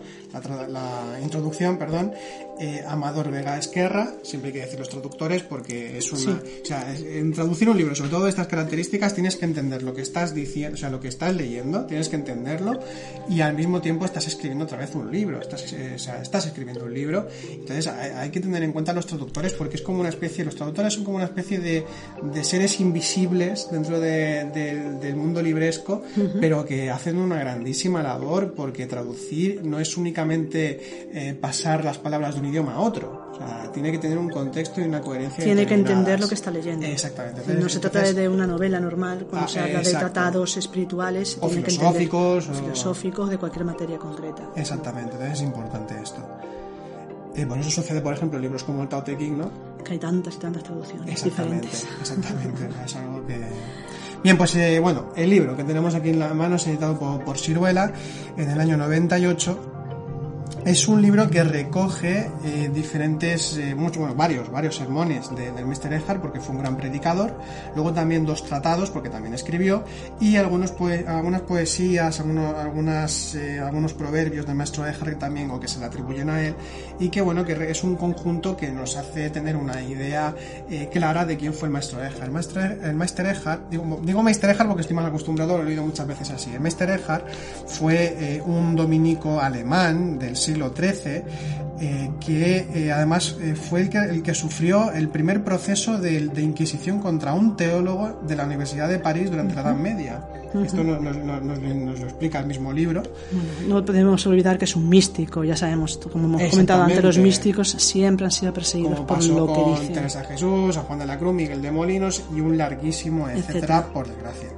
la, introducción, perdón, eh, Amador Vega Esquerra, siempre hay que decir los traductores porque es una, o sea, en traducir un libro, sobre todo de estas características, tienes que entender lo que estás diciendo, o sea, lo que estás leyendo, tienes que entenderlo y al mismo tiempo estás escribiendo otra vez un libro, estás, eh, o sea, estás escribiendo un libro, entonces hay, que tener en cuenta los traductores porque es como una especie, los traductores son como una especie de, de seres invisibles dentro del mundo libresco, pero que hacen una grandísima labor porque traducir no es únicamente eh, pasar las palabras de un idioma a otro. O sea, tiene que tener un contexto y una coherencia. Tiene que entender lo que está leyendo. Exactamente. no se trata de una novela normal, cuando ah, se habla de tratados espirituales. O filosóficos. o... filosóficos, de cualquier materia concreta. Exactamente, entonces es importante esto. Eh, bueno, eso sucede, por ejemplo, en libros como el Tao Te Ching, ¿no? Que hay tantas y tantas traducciones exactamente, diferentes. Exactamente, es algo que... Bien, pues eh, bueno, el libro que tenemos aquí en la mano es editado por, por Siruela en el año 98 es un libro que recoge eh, diferentes, eh, muchos, bueno, varios, varios sermones del Mr. Eckhart, porque fue un gran predicador. Luego también dos tratados, porque también escribió, y algunos algunas poesías, algunos, algunas, eh, algunos proverbios del maestro Eckhart también, o que se le atribuyen a él, y que bueno, que es un conjunto que nos hace tener una idea clara de quién fue el maestro Eckhart. El maestro, el maestro Eckhart, digo, digo maestro Eckhart porque estoy más acostumbrado, lo he oído muchas veces así. El maestro Eckhart fue un dominico alemán del siglo siglo XIII, eh, que eh, además eh, fue el que, sufrió el primer proceso de, Inquisición contra un teólogo de la Universidad de París durante la Edad Media. Esto nos, lo explica el mismo libro. no podemos olvidar que es un místico, ya sabemos, como hemos comentado antes, los místicos siempre han sido perseguidos por lo que dicen. Teresa Jesús, a Juan de la Cruz, Miguel de Molinos y un larguísimo etcétera. por desgracia.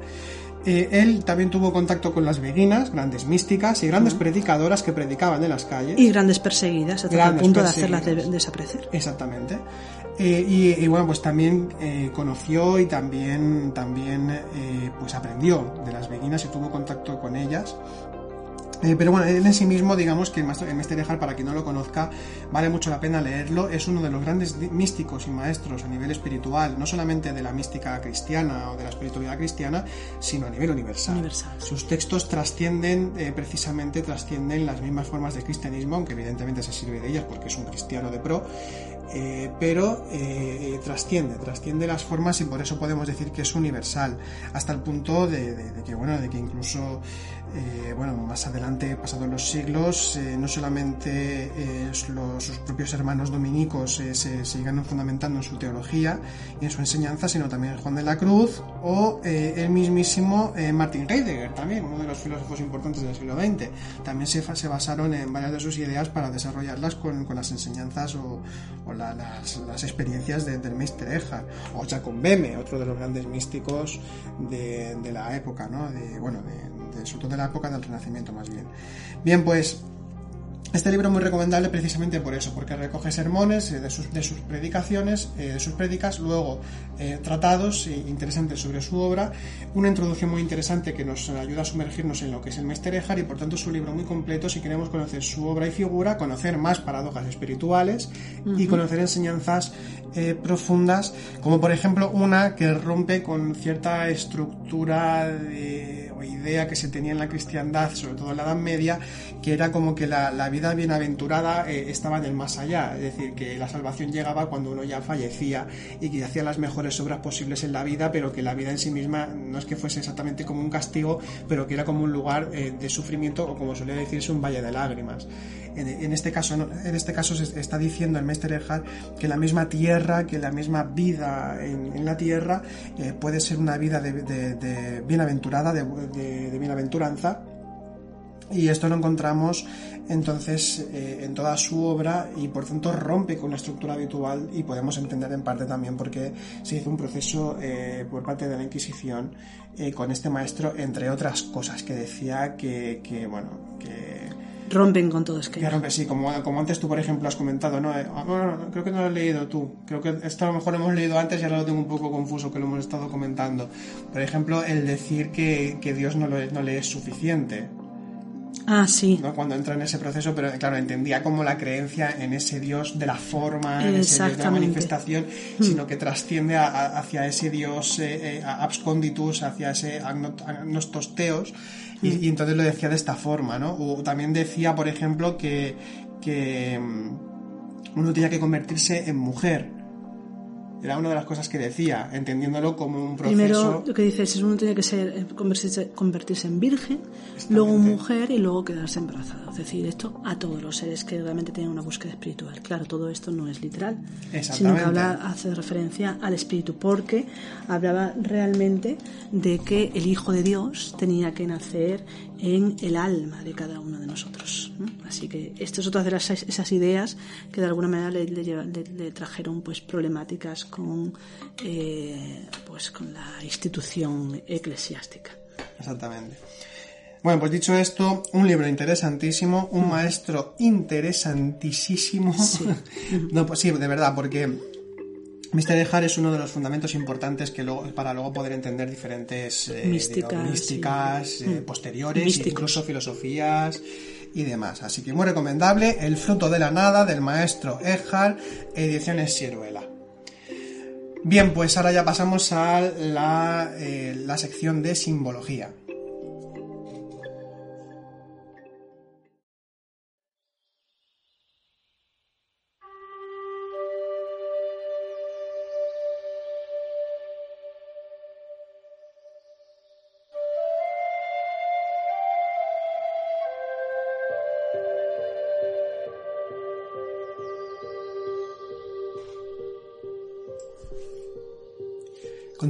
Eh, él también tuvo contacto con las beguinas, grandes místicas y grandes predicadoras que predicaban en las calles. Y grandes perseguidas, hasta el punto de hacerlas desaparecer. Exactamente. Eh, y, bueno, pues también eh, conoció y también, también pues aprendió de las beguinas y tuvo contacto con ellas eh, pero bueno, él en sí mismo, digamos que el Meister Eckhart, para quien no lo conozca, vale mucho la pena leerlo. Es uno de los grandes místicos y maestros a nivel espiritual, no solamente de la mística cristiana o de la espiritualidad cristiana, sino a nivel universal. Sus textos trascienden, eh, precisamente trascienden las mismas formas de cristianismo, aunque evidentemente se sirve de ellas porque es un cristiano de pro, eh, pero eh, trasciende, trasciende las formas y por eso podemos decir que es universal, hasta el punto de, que, bueno, de que incluso eh, bueno, más adelante, pasados los siglos, no solamente sus propios hermanos dominicos se, sigan fundamentando en su teología y en su enseñanza, sino también Juan de la Cruz o el mismísimo Martin Heidegger, también uno de los filósofos importantes del siglo XX. También se, se basaron en varias de sus ideas para desarrollarlas con, con las enseñanzas o, o las, experiencias del Meister Eckhart o Jacob Beme, otro de los grandes místicos de, la época, ¿no? de, bueno, de, sobre todo de la época del Renacimiento más bien. Bien, pues este libro es muy recomendable precisamente por eso, porque recoge sermones eh, de sus, de sus predicaciones, eh, de sus prédicas, luego eh, tratados interesantes sobre su obra, una introducción muy interesante que nos ayuda a sumergirnos en lo que es el Meister Eckhart y por tanto es un libro muy completo si queremos conocer su obra y figura, conocer más paradojas espirituales y conocer enseñanzas profundas, como por ejemplo una que rompe con cierta estructura idea que se tenía en la cristiandad, sobre todo en la Edad Media, que era como que la, vida bienaventurada eh, estaba en el más allá, es decir, que la salvación llegaba cuando uno ya fallecía y que hacía las mejores obras posibles en la vida, pero que la vida en sí misma no es que fuese exactamente como un castigo, pero que era como un lugar eh, de sufrimiento o como suele decirse un valle de lágrimas. En, este caso, en este caso se está diciendo el Meister Eckhart que la misma tierra, que la misma vida en, la tierra eh, puede ser una vida de, bienaventurada, de bienaventuranza. Y esto lo encontramos entonces eh, en toda su obra y por tanto rompe con la estructura habitual y podemos entender en parte también por qué se hizo un proceso eh, por parte de la Inquisición eh, con este maestro, entre otras cosas que decía que, que bueno, que rompen con todo esquema. Que rompe, sí, como, como antes tú, por ejemplo, has comentado, ¿no? Ah, creo que no lo has leído tú. Creo que esto a lo mejor lo hemos leído antes y ahora lo tengo un poco confuso, que lo hemos estado comentando. Por ejemplo, el decir que, que Dios no, lo, no le es suficiente. Ah, sí. ¿no? Cuando entra en ese proceso, pero claro, entendía como la creencia en ese Dios de la forma, en ese Dios de la manifestación, hmm. sino que trasciende hacia ese Dios eh, eh, absconditus, hacia ese agnostos teos, y, hmm. y, entonces lo decía de esta forma, ¿no? O también decía, por ejemplo, que, que mm, uno tenía que convertirse en mujer era una de las cosas que decía, entendiéndolo como un proceso. Primero, lo que dices es uno tiene que ser eh, convertirse, convertirse en virgen, luego mujer y luego quedarse embarazada. Es decir, esto a todos los seres que realmente tienen una búsqueda espiritual. Claro, todo esto no es literal, sino que habla, hace referencia al espíritu, porque hablaba realmente de que el Hijo de Dios tenía que nacer en el alma de cada uno de nosotros. Así que esto es otra de las, esas ideas que de alguna manera le, le, trajeron pues problemáticas con, eh, pues con la institución eclesiástica. Exactamente. Bueno, pues dicho esto, un libro interesantísimo, un maestro interesantísimo. no, pues sí, de verdad, porque Mister Dejar es uno de los fundamentos importantes que luego, para luego poder entender diferentes eh, místicas, eh, mm. posteriores, incluso filosofías y demás. Así que muy recomendable, El fruto de la nada del maestro Ejar, ediciones Sieruela. Bien, pues ahora ya pasamos a la, eh, la sección de simbología.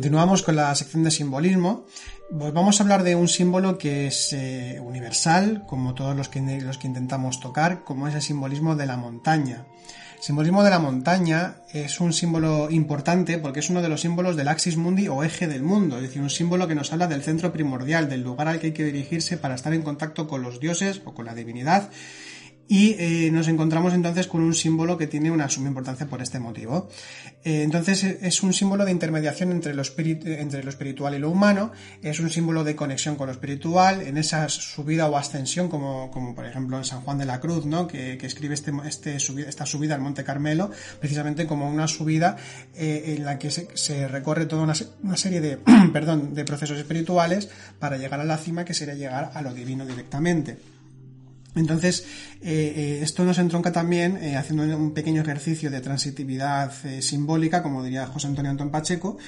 Continuamos con la sección de simbolismo. Pues vamos a hablar de un símbolo que es eh, universal, como todos los que, los que intentamos tocar, como es el simbolismo de la montaña. El simbolismo de la montaña es un símbolo importante porque es uno de los símbolos del axis mundi o eje del mundo, es decir, un símbolo que nos habla del centro primordial, del lugar al que hay que dirigirse para estar en contacto con los dioses o con la divinidad y eh, nos encontramos entonces con un símbolo que tiene una suma importancia por este motivo. Eh, entonces es un símbolo de intermediación entre lo, espiritual y lo humano, es un símbolo de conexión con lo espiritual, en esa subida o ascensión, como, por ejemplo en San Juan de la Cruz, ¿no? que, escribe este, este esta subida al Monte Carmelo, precisamente como una subida eh, en la que se, recorre toda una, serie de procesos espirituales para llegar a la cima, que sería llegar a lo divino directamente. Entonces, eh, eh, esto nos entronca también eh, haciendo un pequeño ejercicio de transitividad simbólica, como diría José Antonio Antón Pacheco,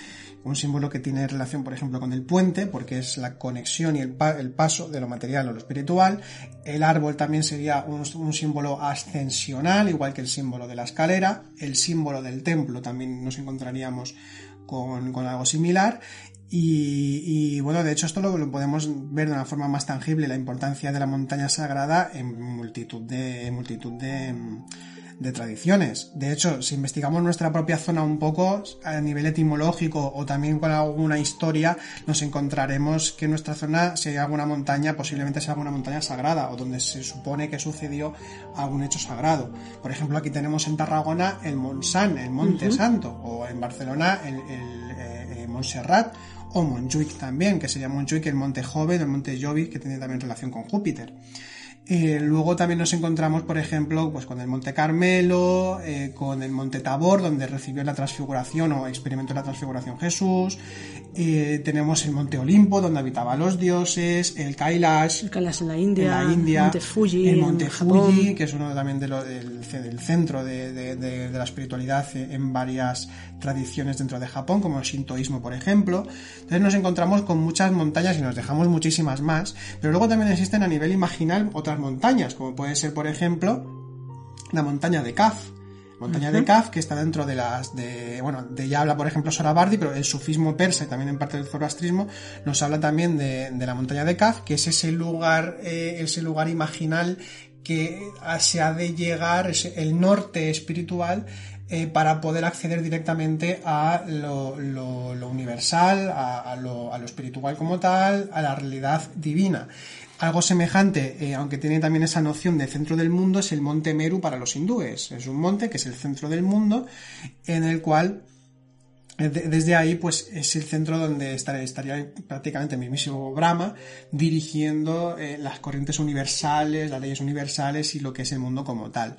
un símbolo que tiene relación, por ejemplo, con el puente, porque es la conexión y el, paso de lo material a lo espiritual. El árbol también sería un, símbolo ascensional, igual que el símbolo de la escalera. El símbolo del templo también nos encontraríamos con, con algo similar. Y, bueno, de hecho esto lo, podemos ver de una forma más tangible, la importancia de la montaña sagrada en multitud de, multitud de, de tradiciones. De hecho, si investigamos nuestra propia zona un poco a nivel etimológico o también con alguna historia, nos encontraremos que en nuestra zona, si hay alguna montaña, posiblemente sea alguna montaña sagrada o donde se supone que sucedió algún hecho sagrado. Por ejemplo, aquí tenemos en Tarragona el Montsant, el Monte Santo, o en Barcelona el, el eh, Montserrat o Montjuic también, que sería Montjuic el Monte Joven, el Monte Jovis, que tiene también relación con Júpiter. Eh, luego también nos encontramos, por ejemplo, pues con el Monte Carmelo, eh, con el Monte Tabor, donde recibió la transfiguración o experimentó la transfiguración Jesús. Eh, tenemos el Monte Olimpo, donde habitaban los dioses, el Kailash, el Kailash en la India, el Monte Fuji, el Monte Fuji, que es uno también de del, centro de, la espiritualidad en varias tradiciones dentro de Japón, como el Shintoísmo, por ejemplo. Entonces nos encontramos con muchas montañas y nos dejamos muchísimas más, pero luego también existen a nivel imaginal otras montañas, como puede ser, por ejemplo, la montaña de Kaf. Montaña de Kaf, que está dentro de las de, bueno, de ya habla por ejemplo Sorabardi, pero el sufismo persa y también en parte del zoroastrismo nos habla también de, la montaña de Kaf, que es ese lugar, eh, ese lugar imaginal que se ha de llegar, el norte espiritual, eh, para poder acceder directamente a lo, universal, a, lo, espiritual como tal, a la realidad divina. Algo semejante, eh, aunque tiene también esa noción de centro del mundo, es el monte Meru para los hindúes. Es un monte que es el centro del mundo, en el cual eh, desde ahí, pues es el centro donde estaría, prácticamente el mismísimo Brahma dirigiendo las corrientes universales, las leyes universales y lo que es el mundo como tal.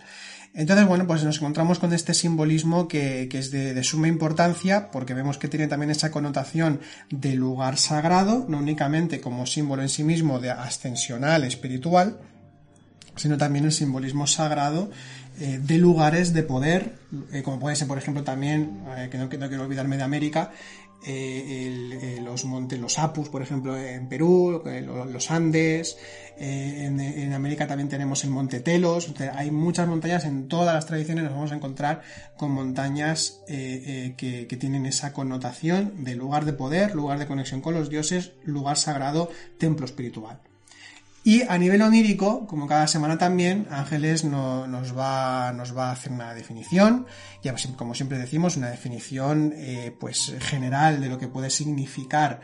Entonces, bueno, pues nos encontramos con este simbolismo que, es de, suma importancia porque vemos que tiene también esa connotación de lugar sagrado, no únicamente como símbolo en sí mismo de ascensional espiritual, sino también el simbolismo sagrado eh, de lugares de poder, eh, como puede ser, por ejemplo, también, eh, que, no, que, no, quiero olvidarme de América, eh, los montes, los Apus, por ejemplo, en Perú, eh, los Andes, eh, en, América también tenemos el Monte Telos, hay muchas montañas, en todas las tradiciones nos vamos a encontrar con montañas que, tienen esa connotación de lugar de poder, lugar de conexión con los dioses, lugar sagrado, templo espiritual. Y a nivel onírico, como cada semana también, Ángeles nos, va, nos va a hacer una definición, ya como siempre decimos, una definición eh, pues general de lo que puede significar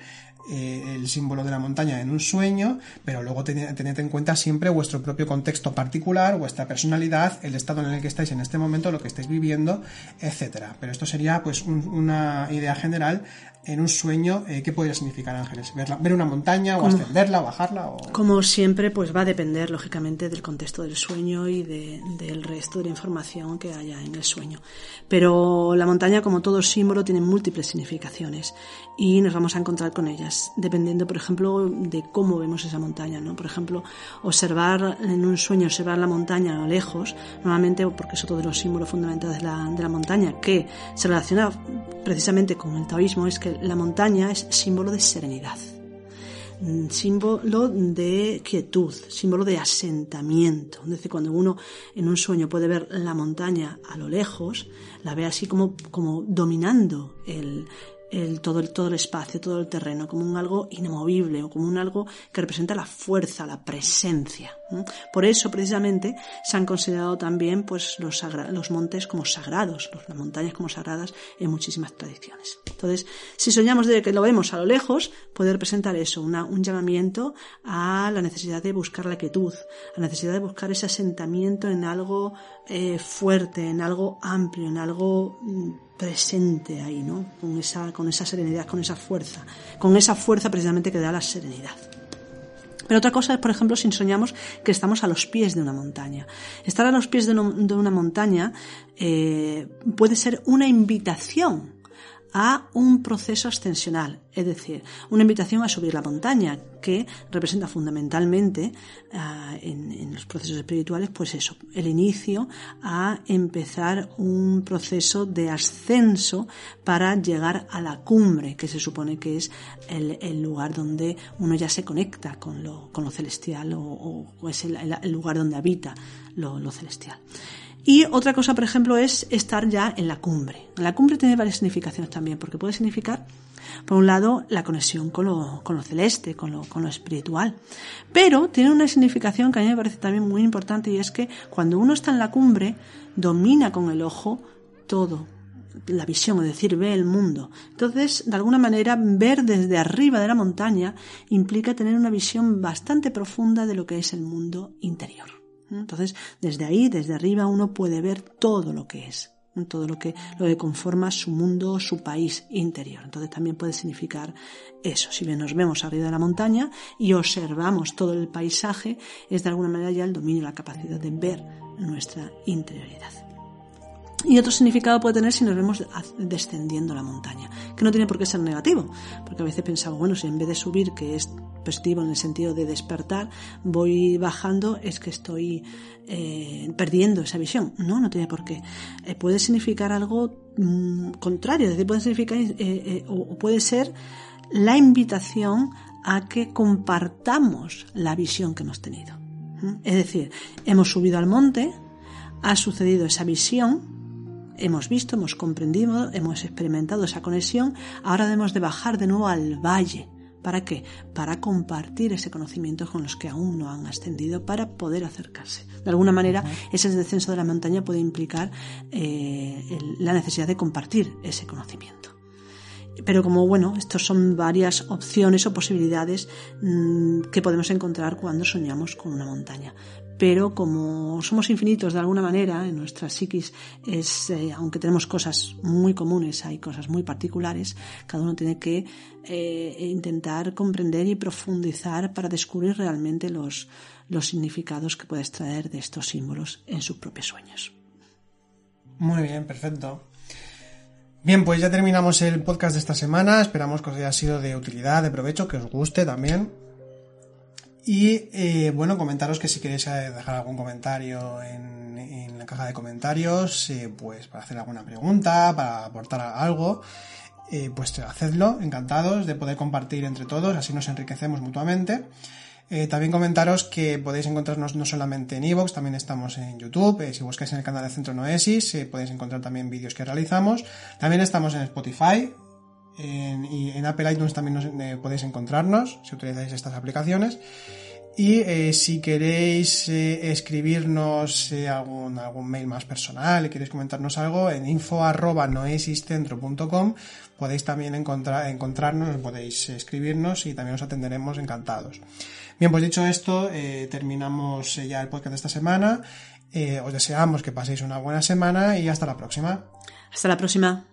eh, el símbolo de la montaña en un sueño, pero luego tened, en cuenta siempre vuestro propio contexto particular, vuestra personalidad, el estado en el que estáis en este momento, lo que estáis viviendo, etcétera. Pero esto sería pues una idea general en un sueño, eh, ¿qué podría significar Ángeles? ¿Ver una montaña o ascenderla o bajarla? O... Como siempre, pues va a depender, lógicamente, del contexto del sueño y del resto de la información que haya en el sueño. Pero la montaña, como todo símbolo, tiene múltiples significaciones y nos vamos a encontrar con ellas, dependiendo, por ejemplo, de cómo vemos esa montaña, ¿no? Por ejemplo, observar en un sueño, observar la montaña a lo lejos, normalmente, porque es otro de los símbolos fundamentales de la, de la montaña, que se relaciona precisamente con el taoísmo, es que la montaña es símbolo de serenidad, mm, símbolo de quietud, símbolo de asentamiento. Cuando uno en un sueño puede ver la montaña a lo lejos, la ve así como, como dominando el, el, todo, el, todo el espacio, todo el terreno, como un algo inamovible o como un algo que representa la fuerza, la presencia. Por eso, precisamente, se han considerado también pues, los, los montes como sagrados, las montañas como sagradas en muchísimas tradiciones. Entonces, si soñamos de que lo vemos a lo lejos, puede representar eso, un llamamiento a la necesidad de buscar la quietud, a la necesidad de buscar ese asentamiento en algo eh, fuerte, en algo amplio, en algo mm, presente ahí, ¿no? Con esa, con esa serenidad, con esa fuerza, con esa fuerza precisamente que da la serenidad. Pero otra cosa es, por ejemplo, si soñamos que estamos a los pies de una montaña. Estar a los pies de, una montaña eh, puede ser una invitación a un proceso ascensional, es decir, una invitación a subir la montaña, que representa fundamentalmente ah, en, los procesos espirituales, pues eso, el inicio a empezar un proceso de ascenso para llegar a la cumbre, que se supone que es el, lugar donde uno ya se conecta con lo, con lo celestial o, es el, lugar donde habita lo, lo celestial. Y otra cosa, por ejemplo, es estar ya en la cumbre. La cumbre tiene varias significaciones también, porque puede significar, por un lado, la conexión con lo, celeste, con lo, con lo espiritual. Pero tiene una significación que a mí me parece también muy importante y es que cuando uno está en la cumbre, domina con el ojo todo, la visión, es decir, ve el mundo. Entonces, de alguna manera, ver desde arriba de la montaña implica tener una visión bastante profunda de lo que es el mundo interior. Entonces, desde ahí, desde arriba, uno puede ver todo lo que es, todo lo que, lo que conforma su mundo, su país interior. Entonces también puede significar eso. Si bien nos vemos arriba de la montaña y observamos todo el paisaje, es de alguna manera ya el dominio, la capacidad de ver nuestra interioridad. Y otro significado puede tener si nos vemos descendiendo la montaña, que no tiene por qué ser negativo, porque a veces pensamos, bueno, si en vez de subir, que es positivo en el sentido de despertar, voy bajando, es que estoy eh, perdiendo esa visión. No, no tiene por qué. Eh, puede significar algo mm, contrario, es decir, puede significar, eh, o puede ser la invitación a que compartamos la visión que hemos tenido. Es decir, hemos subido al monte, ha sucedido esa visión, hemos visto, hemos comprendido, hemos experimentado esa conexión, ahora debemos de bajar de nuevo al valle. ¿Para qué? Para compartir ese conocimiento con los que aún no han ascendido, para poder acercarse. De alguna manera, ese descenso de la montaña puede implicar eh, la necesidad de compartir ese conocimiento. Pero como bueno, estos son varias opciones o posibilidades mmm, que podemos encontrar cuando soñamos con una montaña pero como somos infinitos de alguna manera, en nuestra psiquis es, eh, aunque tenemos cosas muy comunes, hay cosas muy particulares, cada uno tiene que eh, intentar comprender y profundizar para descubrir realmente los, los significados que puede extraer de estos símbolos en sus propios sueños. Muy bien, perfecto. Bien, pues ya terminamos el podcast de esta semana. Esperamos que os haya sido de utilidad, de provecho, que os guste también. Y eh, bueno, comentaros que si queréis eh, dejar algún comentario en, la caja de comentarios, eh, pues para hacer alguna pregunta, para aportar algo, eh, pues hacedlo, encantados de poder compartir entre todos, así nos enriquecemos mutuamente. Eh, también comentaros que podéis encontrarnos no solamente en iVoox, también estamos en YouTube. Eh, si buscáis en el canal de Centro Noesis, podéis encontrar también vídeos que realizamos. También estamos en Spotify. En, y en Apple iTunes también eh, podéis encontrarnos si utilizáis estas aplicaciones. Y eh, si queréis eh, escribirnos algún, algún mail más personal y queréis comentarnos algo, en info.noesiscentro.com podéis también encontrar, encontrarnos, podéis escribirnos y también os atenderemos encantados. Bien, pues dicho esto, terminamos ya el podcast de esta semana. os deseamos que paséis una buena semana y hasta la próxima. Hasta la próxima.